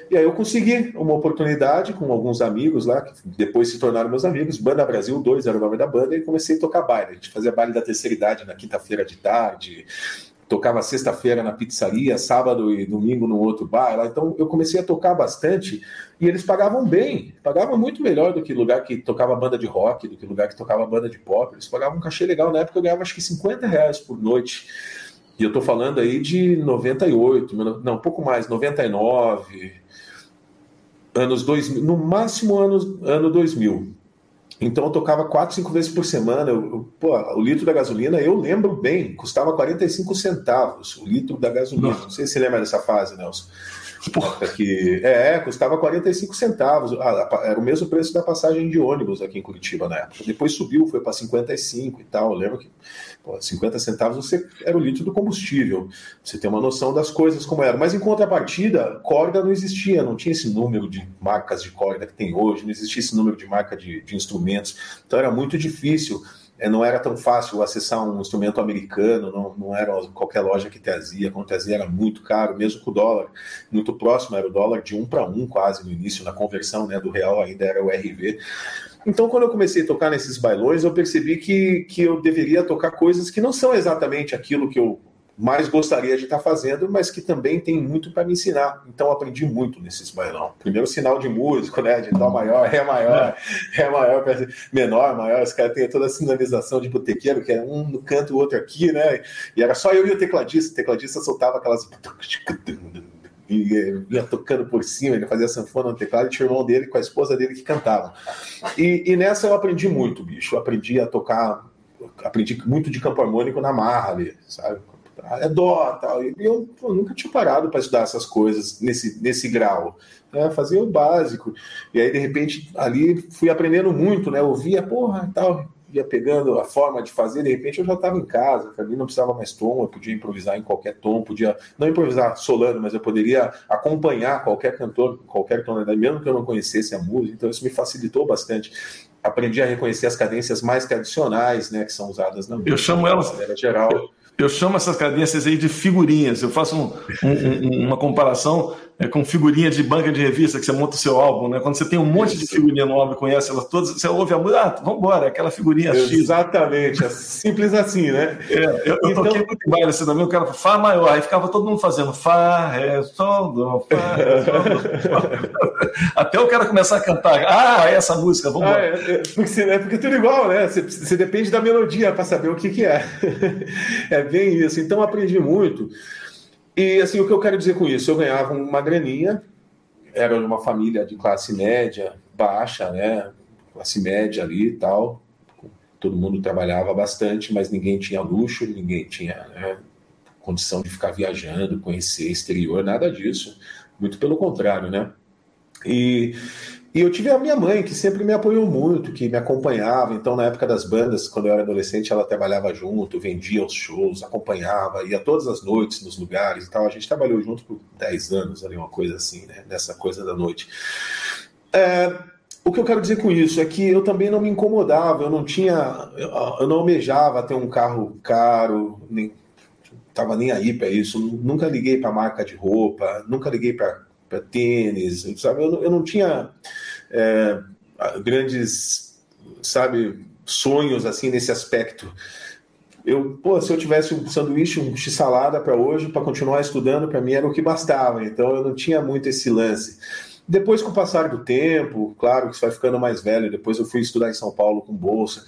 E aí eu consegui uma oportunidade com alguns amigos lá, que depois se tornaram meus amigos. Banda Brasil 2 era o nome da banda, e comecei a tocar baile. A gente fazia baile da terceira idade na quinta-feira de tarde tocava sexta-feira na pizzaria, sábado e domingo no outro bar. Então eu comecei a tocar bastante e eles pagavam bem, pagavam muito melhor do que lugar que tocava banda de rock, do que lugar que tocava banda de pop. Eles pagavam um cachê legal. Na época eu ganhava acho que 50 reais por noite. E eu tô falando aí de 98, não, um pouco mais, 99, anos 2000, no máximo ano, ano 2000. Então eu tocava quatro, cinco vezes por semana. Eu, eu, pô, o litro da gasolina, eu lembro bem, custava 45 centavos o litro da gasolina. Não, Não sei se você lembra dessa fase, Nelson. Porra. Que, é, custava 45 centavos. Ah, era o mesmo preço da passagem de ônibus aqui em Curitiba na época. Depois subiu, foi para 55 e tal. Eu lembro que pô, 50 centavos você era o litro do combustível. Você tem uma noção das coisas como era. Mas em contrapartida, corda não existia, não tinha esse número de marcas de corda que tem hoje, não existia esse número de marca de, de instrumentos. Então era muito difícil é, não era tão fácil acessar um instrumento americano, não, não era qualquer loja que trazia, quando trazia era muito caro, mesmo com o dólar muito próximo, era o dólar de um para um quase no início, na conversão né, do real ainda era o RV. Então, quando eu comecei a tocar nesses bailões, eu percebi que, que eu deveria tocar coisas que não são exatamente aquilo que eu mais gostaria de estar fazendo, mas que também tem muito para me ensinar. Então aprendi muito nesses bailão. Primeiro sinal de músico, né? De dó maior, ré maior, ré maior, menor, maior. Os caras têm toda a sinalização de botequeiro, que era um no canto, o outro aqui, né? E era só eu e o tecladista. O tecladista soltava aquelas ia tocando por cima, ele fazia sanfona no teclado, e tinha o irmão dele com a esposa dele que cantavam. E, e, nessa eu aprendi muito, bicho. Eu aprendi a tocar, aprendi muito de campo harmônico na marra ali, sabe? é dó tal. E eu pô, nunca tinha parado para estudar essas coisas nesse, nesse grau. Né? Fazia o básico. E aí, de repente, ali fui aprendendo muito, né? Ouvia, porra, tal, ia pegando a forma de fazer, de repente eu já estava em casa, ali não precisava mais tom, eu podia improvisar em qualquer tom, podia não improvisar solano, mas eu poderia acompanhar qualquer cantor, qualquer tonalidade, mesmo que eu não conhecesse a música, então isso me facilitou bastante. Aprendi a reconhecer as cadências mais tradicionais, né, que são usadas na música. Eu chamo elas geral. Eu chamo essas cadências aí de figurinhas. Eu faço um, um, uma comparação é, com figurinha de banca de revista que você monta o seu álbum, né? Quando você tem um monte de figurinha no álbum e conhece elas todas, você ouve a música, ah, vamos embora, aquela figurinha X. Exatamente, é simples assim, né? É, eu, eu então... toquei muito baile assim também, o cara Fá maior, aí ficava todo mundo fazendo Fá, Ré, Sol, Dó, Fá, Ré, Sol, Dó. Até o cara começar a cantar, ah, é essa música, vamos embora. Ah, é, é, porque, é porque tudo igual, né? Você, você depende da melodia para saber o que, que é. é bem isso. Então aprendi muito. E assim, o que eu quero dizer com isso? Eu ganhava uma graninha, era de uma família de classe média, baixa, né? Classe média ali e tal. Todo mundo trabalhava bastante, mas ninguém tinha luxo, ninguém tinha né, condição de ficar viajando, conhecer exterior, nada disso. Muito pelo contrário, né? E e eu tive a minha mãe, que sempre me apoiou muito, que me acompanhava. Então, na época das bandas, quando eu era adolescente, ela trabalhava junto, vendia os shows, acompanhava, ia todas as noites nos lugares e tal. A gente trabalhou junto por 10 anos, ali, uma coisa assim, né? Nessa coisa da noite. É, o que eu quero dizer com isso é que eu também não me incomodava, eu não tinha, eu não almejava ter um carro caro, nem tava nem aí para isso, nunca liguei para marca de roupa, nunca liguei para para tênis, sabe? Eu não, eu não tinha é, grandes, sabe, sonhos assim nesse aspecto. Eu, pô, se eu tivesse um sanduíche, um x-salada para hoje, para continuar estudando, para mim era o que bastava. Então eu não tinha muito esse lance. Depois, com o passar do tempo, claro que você vai ficando mais velho. Depois eu fui estudar em São Paulo com bolsa.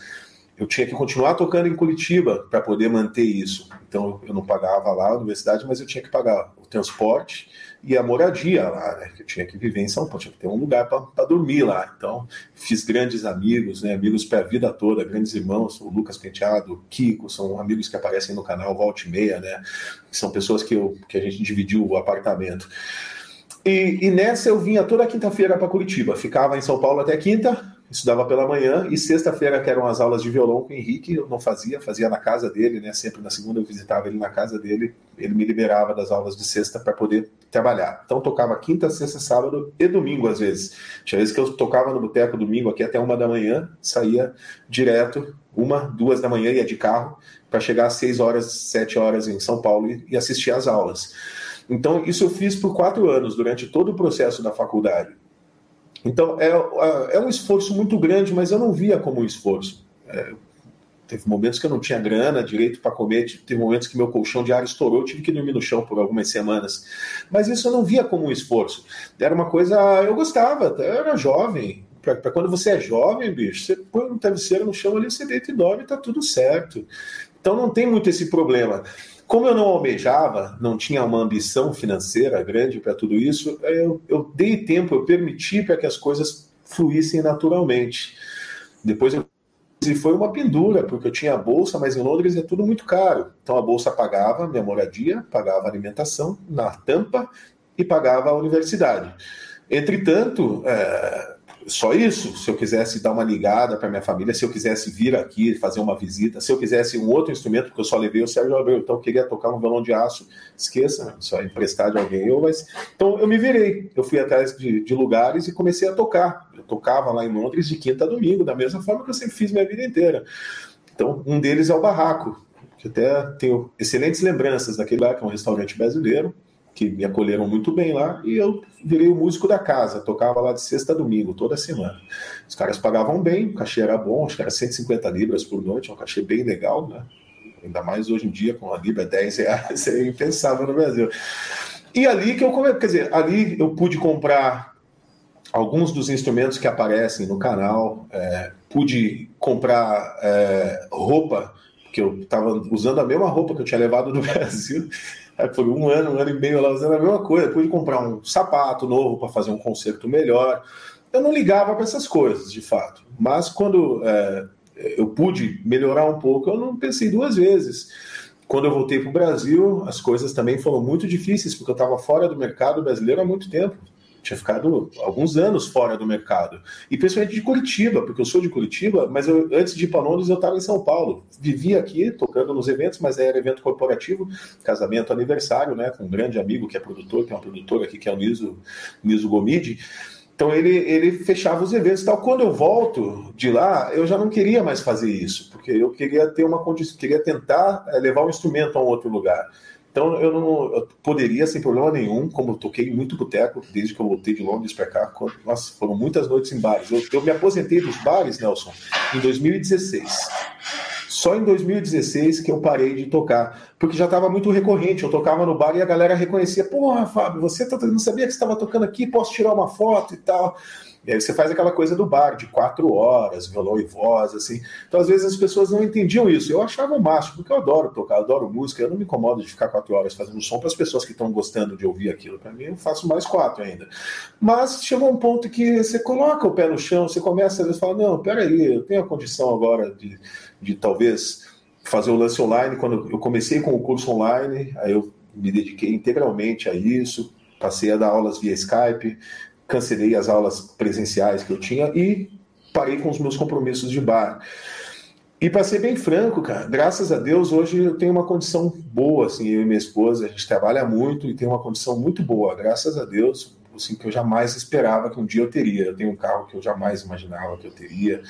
Eu tinha que continuar tocando em Curitiba para poder manter isso. Então eu não pagava lá a universidade, mas eu tinha que pagar o transporte e a moradia lá, né? Que eu tinha que viver em São Paulo, tinha que ter um lugar para dormir lá. Então, fiz grandes amigos, né? Amigos para a vida toda, grandes irmãos, o Lucas Penteado, o Kiko, são amigos que aparecem no canal Volte Meia, né? São pessoas que, eu, que a gente dividiu o apartamento. E, e nessa eu vinha toda quinta-feira para Curitiba, ficava em São Paulo até quinta, estudava pela manhã e sexta-feira, que eram as aulas de violão com o Henrique, eu não fazia, fazia na casa dele, né? Sempre na segunda eu visitava ele na casa dele, ele me liberava das aulas de sexta para poder trabalhar. Então tocava quinta, sexta, sábado e domingo às vezes. Tinha vezes que eu tocava no boteco domingo aqui até uma da manhã, saía direto, uma, duas da manhã, ia de carro, para chegar às seis horas, sete horas em São Paulo e, e assistir às aulas. Então, isso eu fiz por quatro anos, durante todo o processo da faculdade. Então, é, é, é um esforço muito grande, mas eu não via como um esforço. É, teve momentos que eu não tinha grana direito para comer, teve momentos que meu colchão diário estourou, eu tive que dormir no chão por algumas semanas. Mas isso eu não via como um esforço. Era uma coisa, eu gostava, eu era jovem. Para quando você é jovem, bicho, você põe um travesseiro no chão ali, você deita e dorme, tá tudo certo. Então não tem muito esse problema. Como eu não almejava, não tinha uma ambição financeira grande para tudo isso, eu, eu dei tempo, eu permiti para que as coisas fluíssem naturalmente. Depois eu e foi uma pendura, porque eu tinha a bolsa, mas em Londres é tudo muito caro. Então a bolsa pagava minha moradia, pagava alimentação na tampa e pagava a universidade. Entretanto, é, só isso. Se eu quisesse dar uma ligada para minha família, se eu quisesse vir aqui fazer uma visita, se eu quisesse um outro instrumento, porque eu só levei o Sérgio Abreu, então eu queria tocar um violão de aço, esqueça, só emprestar de alguém. Eu, mas... Então eu me virei, eu fui atrás de, de, lugares e comecei a tocar. Eu tocava lá em Londres de quinta a domingo, da mesma forma que eu sempre fiz minha vida inteira. Então um deles é o Barraco, que até tenho excelentes lembranças daquele lá, que é um restaurante brasileiro que me acolheram muito bem lá, e eu virei o músico da casa, tocava lá de sexta a domingo, toda semana. Os caras pagavam bem, o cachê era bom, acho que era 150 libras por noite, um cachê bem legal, né? Ainda mais hoje em dia, com a libra 10 reais, é impensável no Brasil. E ali que eu comecei, quer dizer, ali eu pude comprar alguns dos instrumentos que aparecem no canal, é, pude comprar é, roupa, que eu estava usando a mesma roupa que eu tinha levado do Brasil, por um ano, um ano e meio lá usando a mesma coisa. Pude comprar um sapato novo para fazer um concerto melhor. Eu não ligava para essas coisas, de fato. Mas quando é, eu pude melhorar um pouco, eu não pensei duas vezes. Quando eu voltei para o Brasil, as coisas também foram muito difíceis, porque eu estava fora do mercado brasileiro há muito tempo tinha ficado alguns anos fora do mercado. E principalmente de Curitiba, porque eu sou de Curitiba, mas eu, antes de ir para Londres eu estava em São Paulo. Vivia aqui, tocando nos eventos, mas era evento corporativo, casamento, aniversário, né, com um grande amigo que é produtor, que é uma produtora aqui, que é o Niso, Niso Gomide. Então ele, ele fechava os eventos e tal. Quando eu volto de lá, eu já não queria mais fazer isso, porque eu queria ter uma condição, queria tentar eh, levar o um instrumento a um outro lugar. Então eu não eu poderia, sem problema nenhum, como eu toquei muito boteco desde que eu voltei de Londres para cá, nossa, foram muitas noites em bares. Eu, eu me aposentei dos bares, Nelson, em 2016. Só em 2016 que eu parei de tocar, porque já estava muito recorrente. Eu tocava no bar e a galera reconhecia: Porra, Fábio, você tá, não sabia que estava tocando aqui, posso tirar uma foto e tal. E aí você faz aquela coisa do bar, de quatro horas, violão e voz, assim. Então, às vezes, as pessoas não entendiam isso. Eu achava o máximo, porque eu adoro tocar, eu adoro música, eu não me incomodo de ficar quatro horas fazendo som para as pessoas que estão gostando de ouvir aquilo. Para mim, eu faço mais quatro ainda. Mas chegou um ponto que você coloca o pé no chão, você começa a falar, não, peraí, eu tenho a condição agora de, de talvez fazer o lance online. Quando eu comecei com o curso online, aí eu me dediquei integralmente a isso, passei a dar aulas via Skype, cancelei as aulas presenciais que eu tinha e parei com os meus compromissos de bar. E para ser bem franco, cara, graças a Deus hoje eu tenho uma condição boa, assim, eu e minha esposa, a gente trabalha muito e tem uma condição muito boa, graças a Deus, assim, que eu jamais esperava que um dia eu teria. Eu tenho um carro que eu jamais imaginava que eu teria,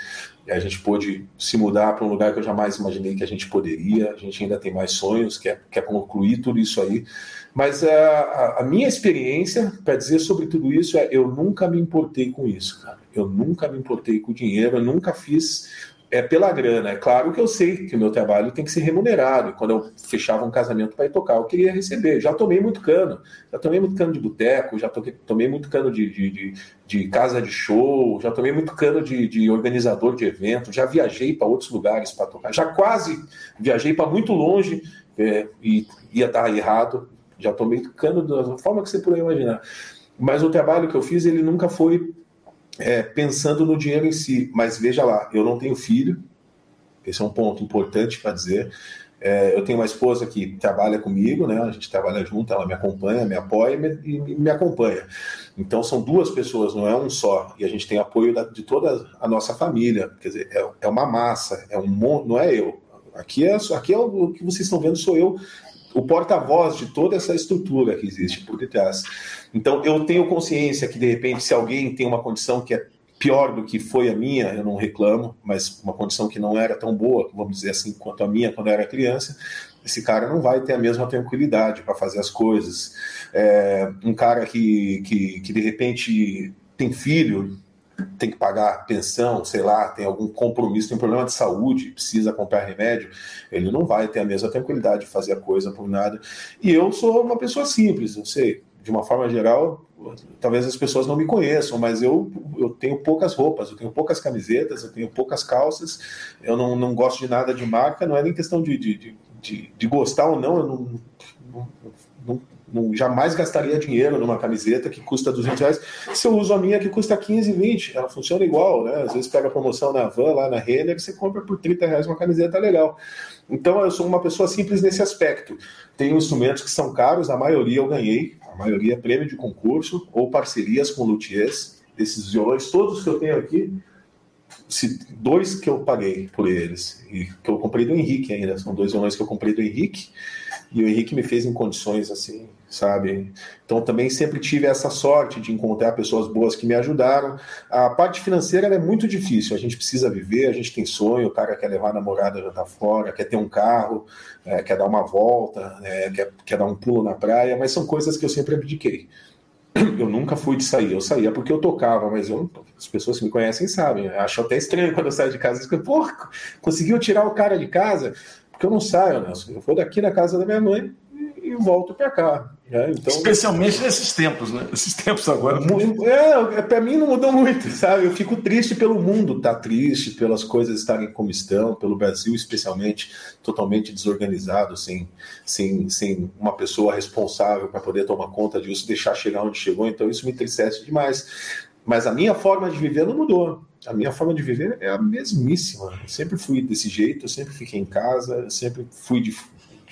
e a gente pôde se mudar para um lugar que eu jamais imaginei que a gente poderia. A gente ainda tem mais sonhos, quer, quer concluir tudo isso aí. Mas a, a minha experiência para dizer sobre tudo isso é: eu nunca me importei com isso, cara. Eu nunca me importei com dinheiro, eu nunca fiz é pela grana. É claro que eu sei que o meu trabalho tem que ser remunerado. Quando eu fechava um casamento para ir tocar, eu queria receber. Já tomei muito cano, já tomei muito cano de boteco, já tomei muito cano de, de, de, de, casa de show, já tomei muito cano de, de organizador de evento, já viajei para outros lugares para tocar, já quase viajei para muito longe é, e ia estar errado já tomei cano da forma que você puder imaginar. Mas o trabalho que eu fiz, ele nunca foi é, pensando no dinheiro em si. Mas veja lá, eu não tenho filho, esse é um ponto importante para dizer. É, eu tenho uma esposa que trabalha comigo, né? A gente trabalha junto, ela me acompanha, me apoia e me, me acompanha. Então são duas pessoas, não é um só. E a gente tem apoio da, de toda a nossa família. Quer dizer, é, é uma massa, é um não é eu. Aqui é, aqui é o que vocês estão vendo, sou eu o porta-voz de toda essa estrutura que existe por detrás. Então, eu tenho consciência que, de repente, se alguém tem uma condição que é pior do que foi a minha, eu não reclamo, mas uma condição que não era tão boa, vamos dizer assim, quanto a minha quando eu era criança, esse cara não vai ter a mesma tranquilidade para fazer as coisas. É, um cara que, que, que, de repente, tem filho, tem que pagar pensão, sei lá, tem algum compromisso, tem um problema de saúde, precisa comprar remédio, ele não vai ter a mesma tranquilidade de fazer a coisa por nada. E eu sou uma pessoa simples, eu sei, de uma forma geral, talvez as pessoas não me conheçam, mas eu, eu tenho poucas roupas, eu tenho poucas camisetas, eu tenho poucas calças, eu não, não gosto de nada de marca, não é nem questão de, de, de, de, gostar ou não, eu não, não, não não, jamais gastaria dinheiro numa camiseta que custa 200 reais se eu uso a minha que custa 15, 20. Ela funciona igual, né? Às vezes pega promoção na van, lá na Renner, você compra por 30 reais uma camiseta legal. Então eu sou uma pessoa simples nesse aspecto. Tenho instrumentos que são caros, a maioria eu ganhei, a maioria é prêmio de concurso ou parcerias com luthiers. Esses violões todos que eu tenho aqui, dois que eu paguei por eles, e que eu comprei do Henrique ainda, são dois violões que eu comprei do Henrique, e o Henrique me fez em condições assim, sabe? Então também sempre tive essa sorte de encontrar pessoas boas que me ajudaram. A parte financeira é muito difícil, a gente precisa viver, a gente tem sonho, o cara quer levar a namorada jantar fora, quer ter um carro, é, quer dar uma volta, é, quer, quer dar um pulo na praia, mas são coisas que eu sempre abdiquei. Eu nunca fui de sair, eu saía porque eu tocava, mas eu, as pessoas que me conhecem sabem. Acho até estranho quando eu saio de casa. Eu Pô, conseguiu tirar o cara de casa? Porque eu não saio, Nelson. Eu vou daqui na casa da minha mãe e volto para cá. Né? Então, Especialmente nesses tempos, né? Esses tempos agora. É, é para mim não mudou muito, sabe? Eu fico triste pelo mundo estar tá triste, pelas coisas estarem como estão, pelo Brasil especialmente totalmente desorganizado, sem, sem, sem uma pessoa responsável para poder tomar conta disso, deixar chegar onde chegou. Então isso me entristece demais. Mas a minha forma de viver não mudou. A minha forma de viver é a mesmíssima. Eu sempre fui desse jeito, eu sempre fiquei em casa, eu sempre fui de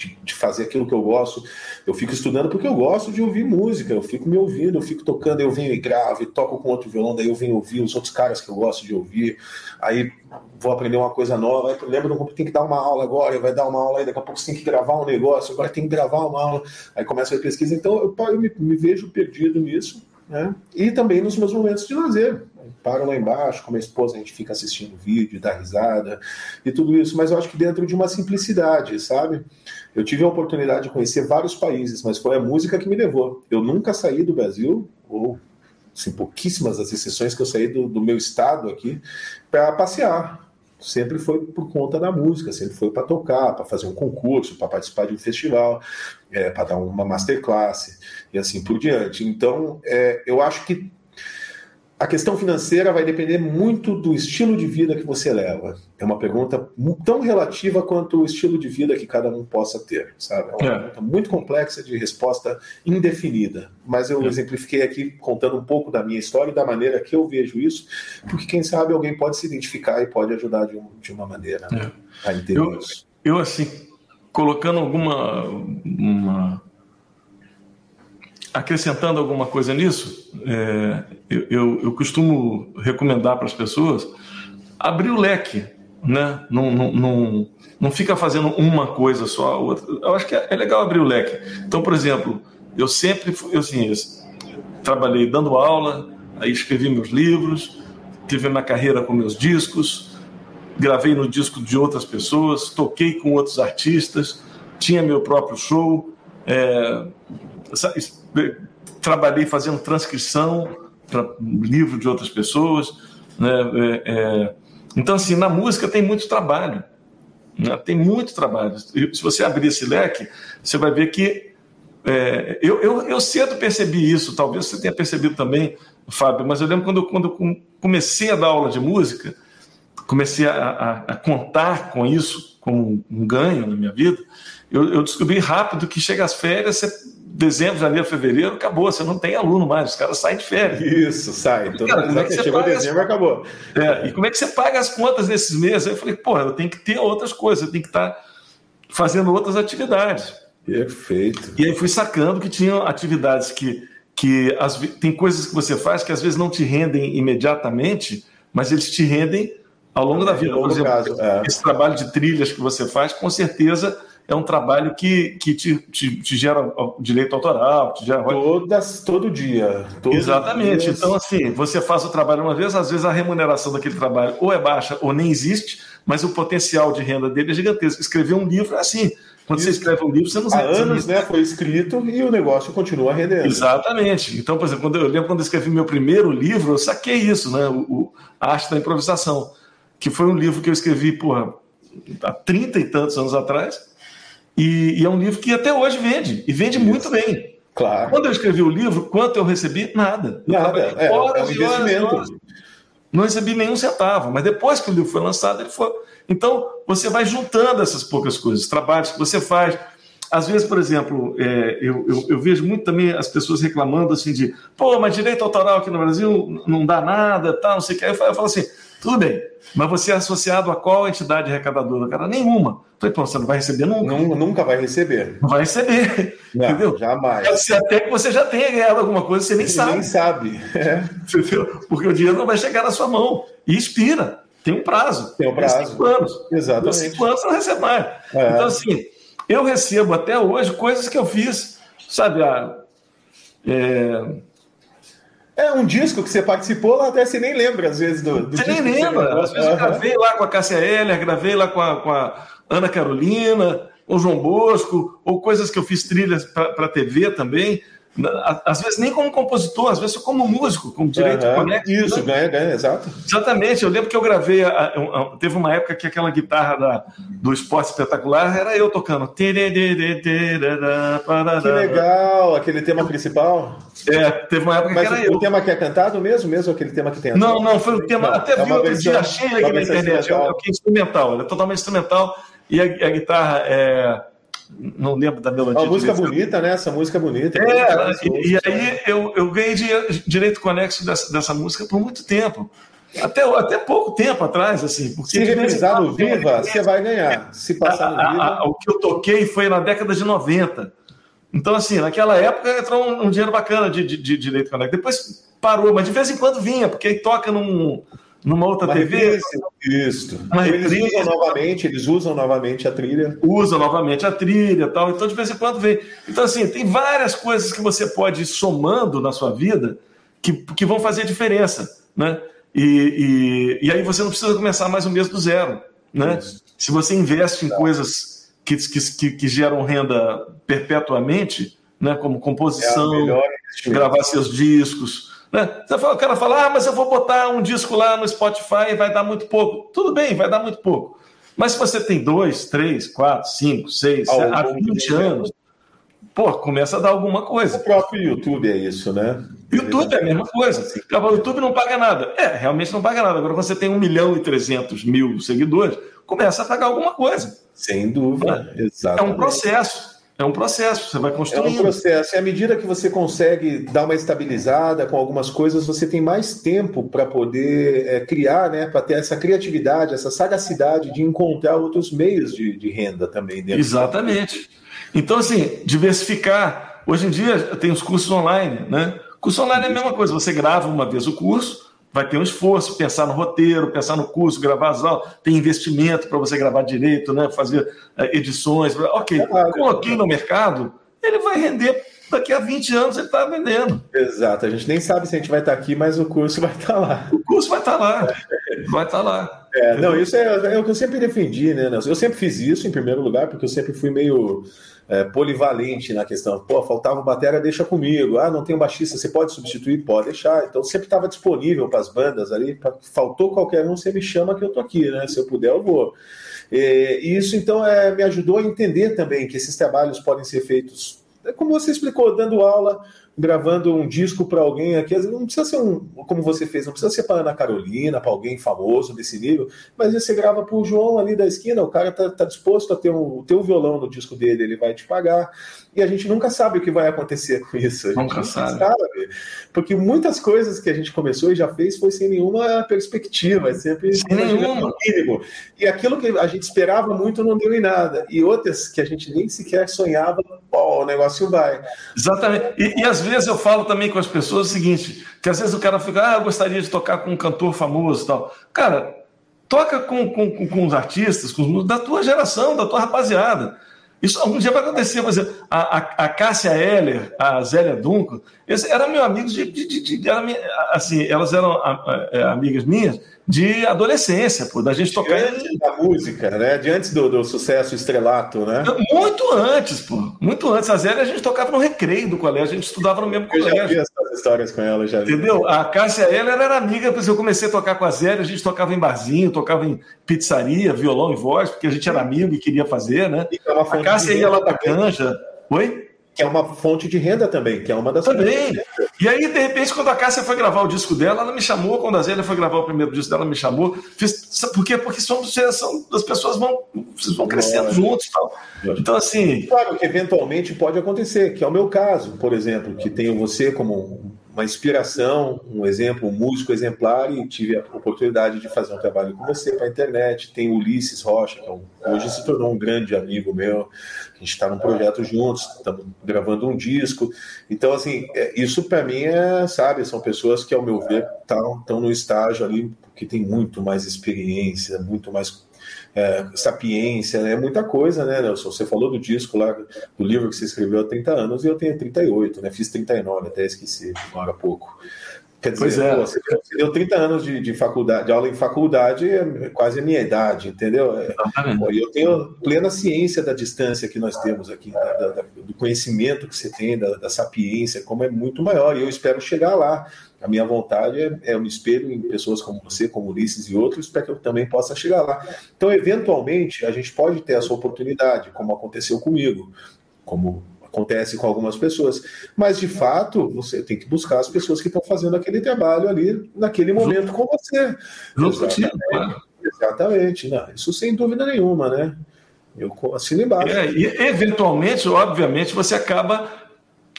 de, de, fazer aquilo que eu gosto. Eu fico estudando porque eu gosto de ouvir música, eu fico me ouvindo, eu fico tocando, eu venho e gravo, e toco com outro violão, daí eu venho ouvir os outros caras que eu gosto de ouvir. Aí vou aprender uma coisa nova, aí lembro que tem que dar uma aula agora, vai dar uma aula aí, daqui a pouco você tem que gravar um negócio, agora tem que gravar uma aula. Aí começa a pesquisa. Então eu, eu me, me vejo perdido nisso. Né? E também nos meus momentos de lazer paro lá embaixo, com a minha esposa a gente fica assistindo vídeo, dá risada e tudo isso, mas eu acho que dentro de uma simplicidade, sabe? Eu tive a oportunidade de conhecer vários países, mas foi a música que me levou. Eu nunca saí do Brasil, ou assim, pouquíssimas as exceções que eu saí do, do meu estado aqui, para passear. Sempre foi por conta da música, sempre foi para tocar, para fazer um concurso, para participar de um festival, é, para dar uma masterclass e assim por diante. Então, é, eu acho que a questão financeira vai depender muito do estilo de vida que você leva. É uma pergunta tão relativa quanto o estilo de vida que cada um possa ter, sabe? É uma é. pergunta muito complexa de resposta indefinida. Mas eu é. exemplifiquei aqui contando um pouco da minha história e da maneira que eu vejo isso, porque quem sabe alguém pode se identificar e pode ajudar de, um, de uma maneira é. a entender eu, isso. Eu, assim, colocando alguma uma acrescentando alguma coisa nisso, é, eu, eu, eu, costumo recomendar para as pessoas abrir o leque, né? Não, não, não, não fica fazendo uma coisa só, outra. Eu acho que é, é legal abrir o leque. Então, por exemplo, eu sempre eu, assim, trabalhei dando aula, aí escrevi meus livros, tive minha carreira com meus discos, gravei no disco de outras pessoas, toquei com outros artistas, tinha meu próprio show. É, trabalhei fazendo transcrição para livro de outras pessoas. Né? É, é... Então, assim, na música tem muito trabalho. Né? Tem muito trabalho. Se você abrir esse leque, você vai ver que. É... eu, eu, eu cedo percebi isso, talvez você tenha percebido também, Fábio, mas eu lembro quando, quando comecei a dar aula de música, comecei a, a, a contar com isso como um ganho na minha vida, eu, eu descobri rápido que chega às férias, você dezembro, janeiro, fevereiro, acabou, você não tem aluno mais, os caras saem de férias. Isso, sai. Então, cara, como é que chegou dezembro, as... acabou. É, e como é que você paga as contas desses meses? Aí eu falei, pô, eu tenho que ter outras coisas, eu tenho que estar fazendo outras atividades. Perfeito. E aí fui sacando que tinham atividades que, que as, tem coisas que você faz que às vezes não te rendem imediatamente, mas eles te rendem ao longo da vida. Por exemplo, caso, é. esse trabalho de trilhas que você faz, com certeza é um trabalho que, que te, te, te gera direito autoral, te gera. Todas, todo dia. Exatamente. Dias. Então, assim, você faz o trabalho uma vez, às vezes a remuneração daquele trabalho ou é baixa ou nem existe, mas o potencial de renda dele é gigantesco. Escrever um livro é assim. Quando Isso. você escreve um livro, você não sabe. Há anos, né? Foi escrito e o negócio continua rendendo. Exatamente. Então, por exemplo, quando eu lembro quando eu escrevi meu primeiro livro, eu saquei isso, né? O, o a Arte da Improvisação, que foi um livro que eu escrevi, porra, há trinta e tantos anos atrás e, e, é um livro que até hoje vende, e vende Isso. muito bem. Claro. Quando eu escrevi o livro, quanto eu recebi? Nada. Nada, é, horas é um investimento. Horas, horas, não recebi nenhum centavo, mas depois que o livro foi lançado, ele foi. Então, você vai juntando essas poucas coisas, trabalhos que você faz, às vezes, por exemplo, é, eu, eu, eu, vejo muito também as pessoas reclamando assim de, pô, mas direito autoral aqui no Brasil não dá nada, tá, não sei o que. Aí eu falo assim, tudo bem, mas você é associado a qual entidade arrecadadora? Cara, nenhuma. Falei, pô, você não vai receber nunca? Nunca, nunca vai receber. Não vai receber. Não, entendeu? Jamais. Se até que você já tenha ganhado alguma coisa, você nem você sabe. Nem sabe. É. Entendeu? Porque o dinheiro não vai chegar na sua mão. E expira. Tem um prazo. Tem um prazo. Tem cinco anos. Exatamente. cinco anos você não recebe mais. É. Então, assim, eu recebo até hoje coisas que eu fiz, sabe? A, é... é um disco que você participou lá, até você nem lembra, às vezes, do, do Você nem lembra. Você às vezes eu gravei lá com a Cássia Heller, gravei lá com a, com a Ana Carolina, ou João Bosco, ou coisas que eu fiz trilhas para TV também. Às vezes nem como compositor, às vezes como músico, com direito uhum, conecto. Isso, né? ganha, ganha, exato. Exatamente. Eu lembro que eu gravei. teve uma época que aquela guitarra da, do esporte espetacular era eu tocando. Que legal, aquele tema principal. É, teve uma época Mas que era o, eu. O tema que é cantado mesmo, mesmo aquele tema que tem. Não, não, foi o tema. Não, até é vi outro dia, achei aqui na internet. É, é instrumental, é totalmente instrumental. E a, a guitarra é não lembro da melodia. Uma música bonita, né? Essa música bonita. É, e, e, aí eu, eu ganhei direito conexo dessa, dessa música por muito tempo. Até, até pouco tempo atrás, assim. Porque Se reprisar no Viva, você vai ganhar. Se passar no Viva. A, a, o que eu toquei foi na década de 90. Então, assim, naquela época entrou um, um dinheiro bacana de, de, de direito conexo. Depois parou, mas de vez em quando vinha, porque aí toca num numa outra TV. Isso. Uma eles usam novamente, eles usam novamente a trilha. Usam novamente a trilha tal. Então, de vez em quando vem. Então, assim, tem várias coisas que você pode ir somando na sua vida que, que vão fazer diferença. Né? E, e, e aí você não precisa começar mais o mês do zero. Né? Se você investe em tá. coisas que, que, que, geram renda perpetuamente, né? como composição, é gravar seus discos né? O cara fala, ah, mas eu vou botar um disco lá no Spotify e vai dar muito pouco. Tudo bem, vai dar muito pouco. Mas se você tem dois, três, quatro, cinco, seis, há 20 anos, pô, começa a dar alguma coisa. O próprio YouTube é isso, né? YouTube é a mesma coisa. O YouTube não paga nada. É, realmente não paga nada. Agora, quando você tem 1 milhão e 300 mil seguidores, começa a pagar alguma coisa. Sem dúvida, é, exato. É um processo. É um processo, você vai construindo. É um processo. E à medida que você consegue dar uma estabilizada com algumas coisas, você tem mais tempo para poder é, criar, né? Para ter essa criatividade, essa sagacidade de encontrar outros meios de, de renda também. Exatamente. Então, assim, diversificar. Hoje em dia tem os cursos online, né? Curso online é a mesma coisa, você grava uma vez o curso, vai ter um esforço, pensar no roteiro, pensar no curso, gravar as aulas, tem investimento para você gravar direito, né? fazer eh, edições. Ok, coloquei no mercado, ele vai render. Daqui a 20 anos ele está vendendo. Exato, a gente nem sabe se a gente vai estar tá aqui, mas o curso vai estar tá lá. O curso vai estar tá lá. Vai estar lá. É, não, isso é, é, o que eu sempre defendi, né? Eu sempre fiz isso em primeiro lugar, porque eu sempre fui meio é, polivalente na questão. Pô, faltava bateria, deixa comigo. Ah, não tem um baixista, você pode substituir? Pode deixar. Então sempre estava disponível para as bandas ali. Pra, faltou qualquer um, você me chama que eu tô aqui, né? Se eu puder, eu vou. E isso então é, me ajudou a entender também que esses trabalhos podem ser feitos, como você explicou, dando aula gravando um disco para alguém aqui, não precisa ser um, como você fez, não precisa ser para Ana Carolina, para alguém famoso desse nível, mas você grava para o João ali da esquina, o cara tá, tá disposto a ter o teu violão no disco dele, ele vai te pagar. E a gente nunca sabe o que vai acontecer com isso. A gente nunca sabe. sabe. Porque muitas coisas que a gente começou e já fez foi sem nenhuma perspectiva, é sempre sem nenhuma. mínimo. E aquilo que a gente esperava muito não deu em nada. E outras que a gente nem sequer sonhava, pô, o negócio vai. Exatamente. E, e às vezes eu falo também com as pessoas o seguinte: que às vezes o cara fica, ah, eu gostaria de tocar com um cantor famoso e tal. Cara, toca com, com, com os artistas com, da tua geração, da tua rapaziada. Isso algum dia vai acontecer. Exemplo, a, a, a Cássia Heller, a Zélia Duncan, eram meus amigos de. de, de, de era, assim, elas eram a, é, amigas minhas de adolescência, pô, da gente tocar. Antes da música, né? De antes do, do sucesso estrelato, né? Muito antes, pô. Muito antes. A Zélia a gente tocava no recreio do colégio, a gente estudava no mesmo eu colégio. Histórias com ela, já. Entendeu? A Cássia ela era amiga, eu comecei a tocar com a Zélia, a gente tocava em barzinho, tocava em pizzaria, violão e voz, porque a gente era amigo e queria fazer, né? É a Cássia ia lá pra canja. Oi? Que é uma fonte de renda também, que é uma das também. E aí, de repente, quando a Cássia foi gravar o disco dela, ela me chamou, quando a Zélia foi gravar o primeiro disco dela, me chamou. Fiz, por quê? Porque somos geração, as pessoas vão, vão crescendo é. juntos tal. Então, assim. Claro que eventualmente pode acontecer, que é o meu caso, por exemplo, que tenho você como uma inspiração, um exemplo, um músico exemplar e tive a oportunidade de fazer um trabalho com você para a internet. Tem Ulisses Rocha, que é hoje se tornou um grande amigo meu. A gente está num projeto juntos, estamos gravando um disco. Então, assim, é, isso para mim é, sabe, são pessoas que, ao meu ver, estão no estágio ali que tem muito mais experiência, muito mais é, sapiência, é muita coisa, né, Nelson? Você falou do disco lá, do livro que você escreveu há 30 anos, e eu tenho 38, né? Fiz 39, até esqueci agora há pouco. Quer dizer, pois é. pô, você deu 30 anos de, de, faculdade, de aula em faculdade, é quase a minha idade, entendeu? É, e eu tenho plena ciência da distância que nós temos aqui, da, da, do conhecimento que você tem, da, da, sapiência, como é muito maior, e eu espero chegar lá. A minha vontade é, é um espelho em pessoas como você, como Ulisses e outros, para que eu também possa chegar lá. Então, eventualmente, a gente pode ter essa oportunidade, como aconteceu comigo, como acontece com algumas pessoas. Mas, de fato, você tem que buscar as pessoas que estão fazendo aquele trabalho ali, naquele momento com você. Exatamente. Exatamente. Não, isso sem dúvida nenhuma, né? Eu assino embaixo. É, e, eventualmente, obviamente, você acaba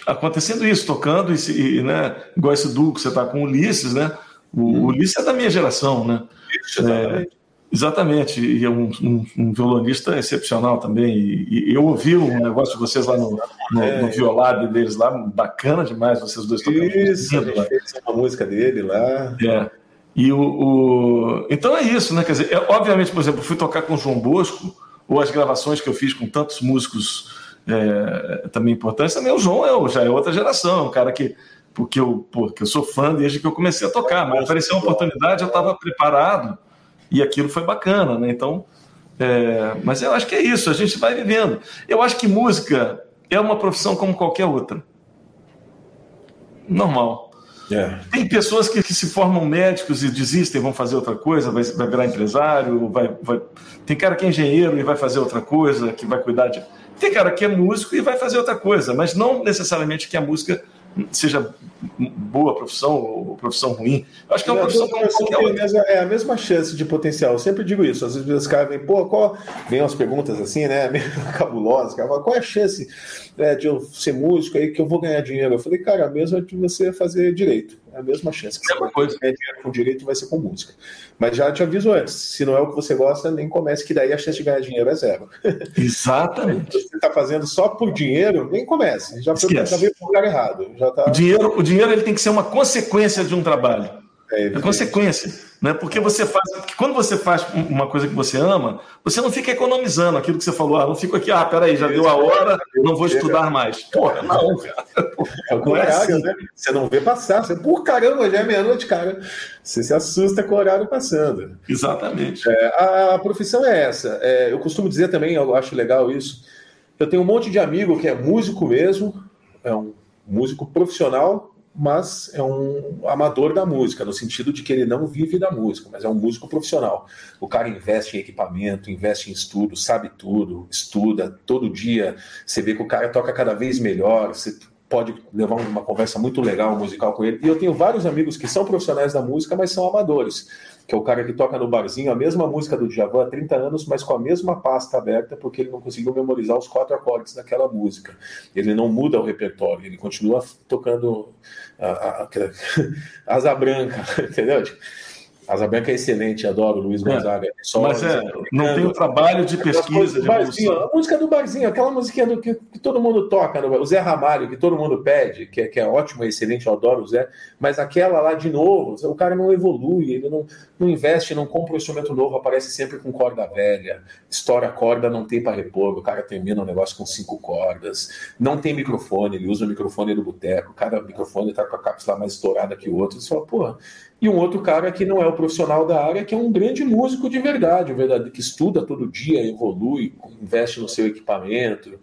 acontecendo isso, tocando, e, e né, igual esse duo que você está com o Ulisses, né? O hum. Ulisses é da minha geração, né? Isso, exatamente. É, Exatamente, e é um, um, um, violonista excepcional também. E, e, eu ouvi um negócio de vocês lá no, no, é, no violado deles lá, bacana demais, vocês dois tocando. Isso, a gente fez uma música dele lá. É. E o, o, Então é isso, né? Quer dizer, é, obviamente, por exemplo, fui tocar com o João Bosco, ou as gravações que eu fiz com tantos músicos é, também importantes, também o João é, já é outra geração, é um cara que porque eu, porque eu sou fã desde que eu comecei a tocar, mas apareceu uma oportunidade, eu estava preparado e aquilo foi bacana, né? Então, é, mas eu acho que é isso, a gente vai vivendo. Eu acho que música é uma profissão como qualquer outra. Normal. É. Tem pessoas que, que, se formam médicos e desistem, vão fazer outra coisa, vai, vai virar empresário, vai, vai, tem cara que é engenheiro e vai fazer outra coisa, que vai cuidar de. Tem cara que é músico e vai fazer outra coisa, mas não necessariamente que a música seja boa profissão ou profissão ruim. Eu acho que é uma profissão como qualquer outra. É a mesma chance de potencial. Eu sempre digo isso. Às vezes os caras vêm, pô, qual... vem umas perguntas assim, né? Meio cabulosas. Cara, qual é a chance é, de eu ser músico aí que eu vou ganhar dinheiro? Eu falei, cara, a mesma de você fazer direito. É a mesma chance. Que é você coisa. ganhar dinheiro com direito vai ser com música. Mas já te aviso antes, se não é o que você gosta, nem comece, que daí a chance de ganhar dinheiro é zero. Exatamente. Se você está fazendo só por dinheiro, nem comece. Já, foi, já veio para o lugar errado. Já tá... o, dinheiro, o dinheiro ele tem que ser uma consequência de um trabalho. É, é consequência, né? Porque você faz, porque quando você faz uma coisa que você ama, você não fica economizando aquilo que você falou, ah, não fico aqui, ah, peraí, já deu a hora, não vou estudar mais. Porra, não, cara. É o contrário, é assim. né? Você não vê passar, você, por caramba, já é meia-noite, cara. Você se assusta com o horário passando. Exatamente. É, a, a, profissão é essa. É, eu costumo dizer também, eu acho legal isso. Eu tenho um monte de amigo que é músico mesmo, é um músico profissional, mas é um amador da música, no sentido de que ele não vive da música, mas é um músico profissional. O cara investe em equipamento, investe em estudo, sabe tudo, estuda todo dia. Você vê que o cara toca cada vez melhor, você pode levar uma conversa muito legal musical com ele. E eu tenho vários amigos que são profissionais da música, mas são amadores que é o cara que toca no barzinho a mesma música do Djavan há 30 anos, mas com a mesma pasta aberta, porque ele não conseguiu memorizar os quatro acordes daquela música. Ele não muda o repertório, ele continua tocando a, a, a, asa branca, entendeu? Asa Branca é excelente, adoro o Luiz é, Gonzaga. É, só, mas é, não tem o trabalho de pesquisa. De barzinho, a música do barzinho, aquela musiquinha do, que, que todo mundo toca, no, o Zé Ramalho, que todo mundo pede, que, é, que é ótimo, é excelente, eu adoro o Zé, mas aquela lá de novo, o cara não evolui, ele não, não investe, não compra um instrumento novo, aparece sempre com corda velha, estoura a corda, não tem para repor, o cara termina o um negócio com cinco cordas, não tem microfone, ele usa o microfone do boteco, cada microfone está com a cápsula mais estourada que o outro, você fala, porra, e um outro cara que não é o profissional da área, que é um grande músico de verdade, verdade que estuda todo dia, evolui, investe no seu equipamento.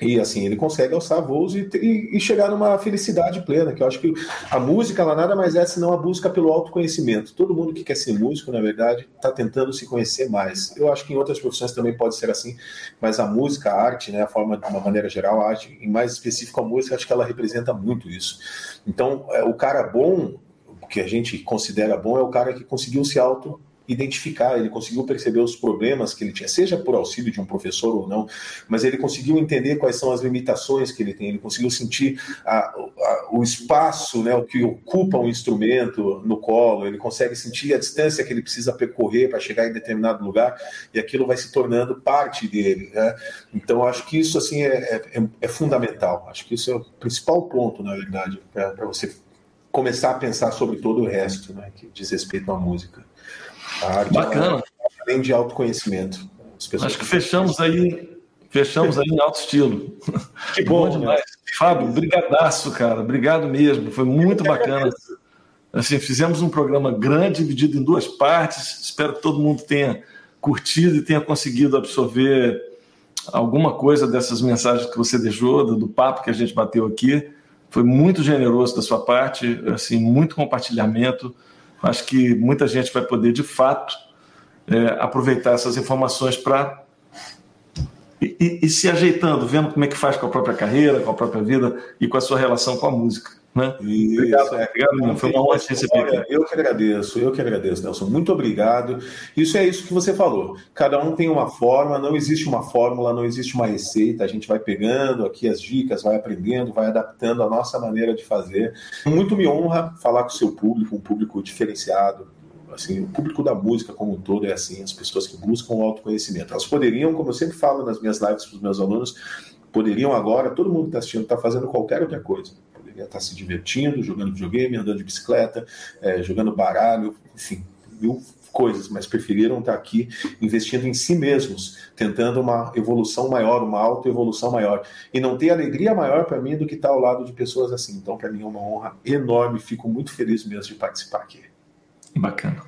E assim, ele consegue alçar voos e, e, e, chegar numa felicidade plena, que eu acho que a música, ela nada mais é senão a busca pelo autoconhecimento. Todo mundo que quer ser músico, na verdade, está tentando se conhecer mais. Eu acho que em outras profissões também pode ser assim, mas a música, a arte, né, a forma, de uma maneira geral, a arte, em mais específico a música, acho que ela representa muito isso. Então, é, o cara bom, que a gente considera bom, é o cara que conseguiu se auto identificar, ele conseguiu perceber os problemas que ele tinha, seja por auxílio de um professor ou não, mas ele conseguiu entender quais são as limitações que ele tem, ele conseguiu sentir a, a, o espaço, né, o que ocupa um instrumento no colo, ele consegue sentir a distância que ele precisa percorrer para chegar em determinado lugar e aquilo vai se tornando parte dele. Né? Então, acho que isso assim é, é, é fundamental. Acho que isso é o principal ponto, na verdade, para você começar a pensar sobre todo o resto, né, que diz respeito à música. A arte Bacana. É, além de autoconhecimento. Acho que fechamos aí, fechamos aí em alto estilo. Que bom, bom demais. Né? Fábio, brigadaço, cara. Obrigado mesmo. Foi muito bacana. Assim, fizemos um programa grande, dividido em duas partes. Espero que todo mundo tenha curtido e tenha conseguido absorver alguma coisa dessas mensagens que você deixou, do papo que a gente bateu aqui. Foi muito generoso da sua parte, assim, muito compartilhamento. Acho que muita gente vai poder, de fato, é, aproveitar essas informações para e, e, e, se ajeitando, vendo como é que faz com a própria carreira, com a própria vida e com a sua relação com a música. Né? Isso, obrigado, é, obrigado Foi uma honra te receber. Eu que agradeço, eu que agradeço, Nelson. Muito obrigado. Isso é isso que você falou. Cada um tem uma forma, não existe uma fórmula, não existe uma receita. A gente vai pegando aqui as dicas, vai aprendendo, vai adaptando a nossa maneira de fazer. Muito me honra falar com o seu público, um público diferenciado, assim, o público da música como um todo é assim, as pessoas que buscam o autoconhecimento. Elas poderiam, como eu sempre falo nas minhas lives para os meus alunos, poderiam agora, todo mundo que está assistindo está fazendo qualquer outra coisa poderia estar se divertindo, jogando videogame, andando de bicicleta, é, jogando baralho, enfim, mil coisas, mas preferiram estar aqui investindo em si mesmos, tentando uma evolução maior, uma autoevolução maior. E não tem alegria maior para mim do que estar ao lado de pessoas assim. Então, para mim é uma honra enorme, fico muito feliz mesmo de participar aqui. Bacana.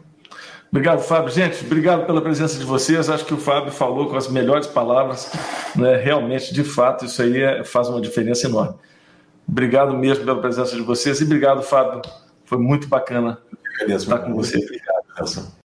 Obrigado, Fábio. Gente, obrigado pela presença de vocês. Acho que o Fábio falou com as melhores palavras. Né? Realmente, de fato, isso aí é, faz uma diferença enorme. Obrigado mesmo pela presença de vocês e obrigado, Fábio. Foi muito bacana estar com você. Obrigado, Nelson.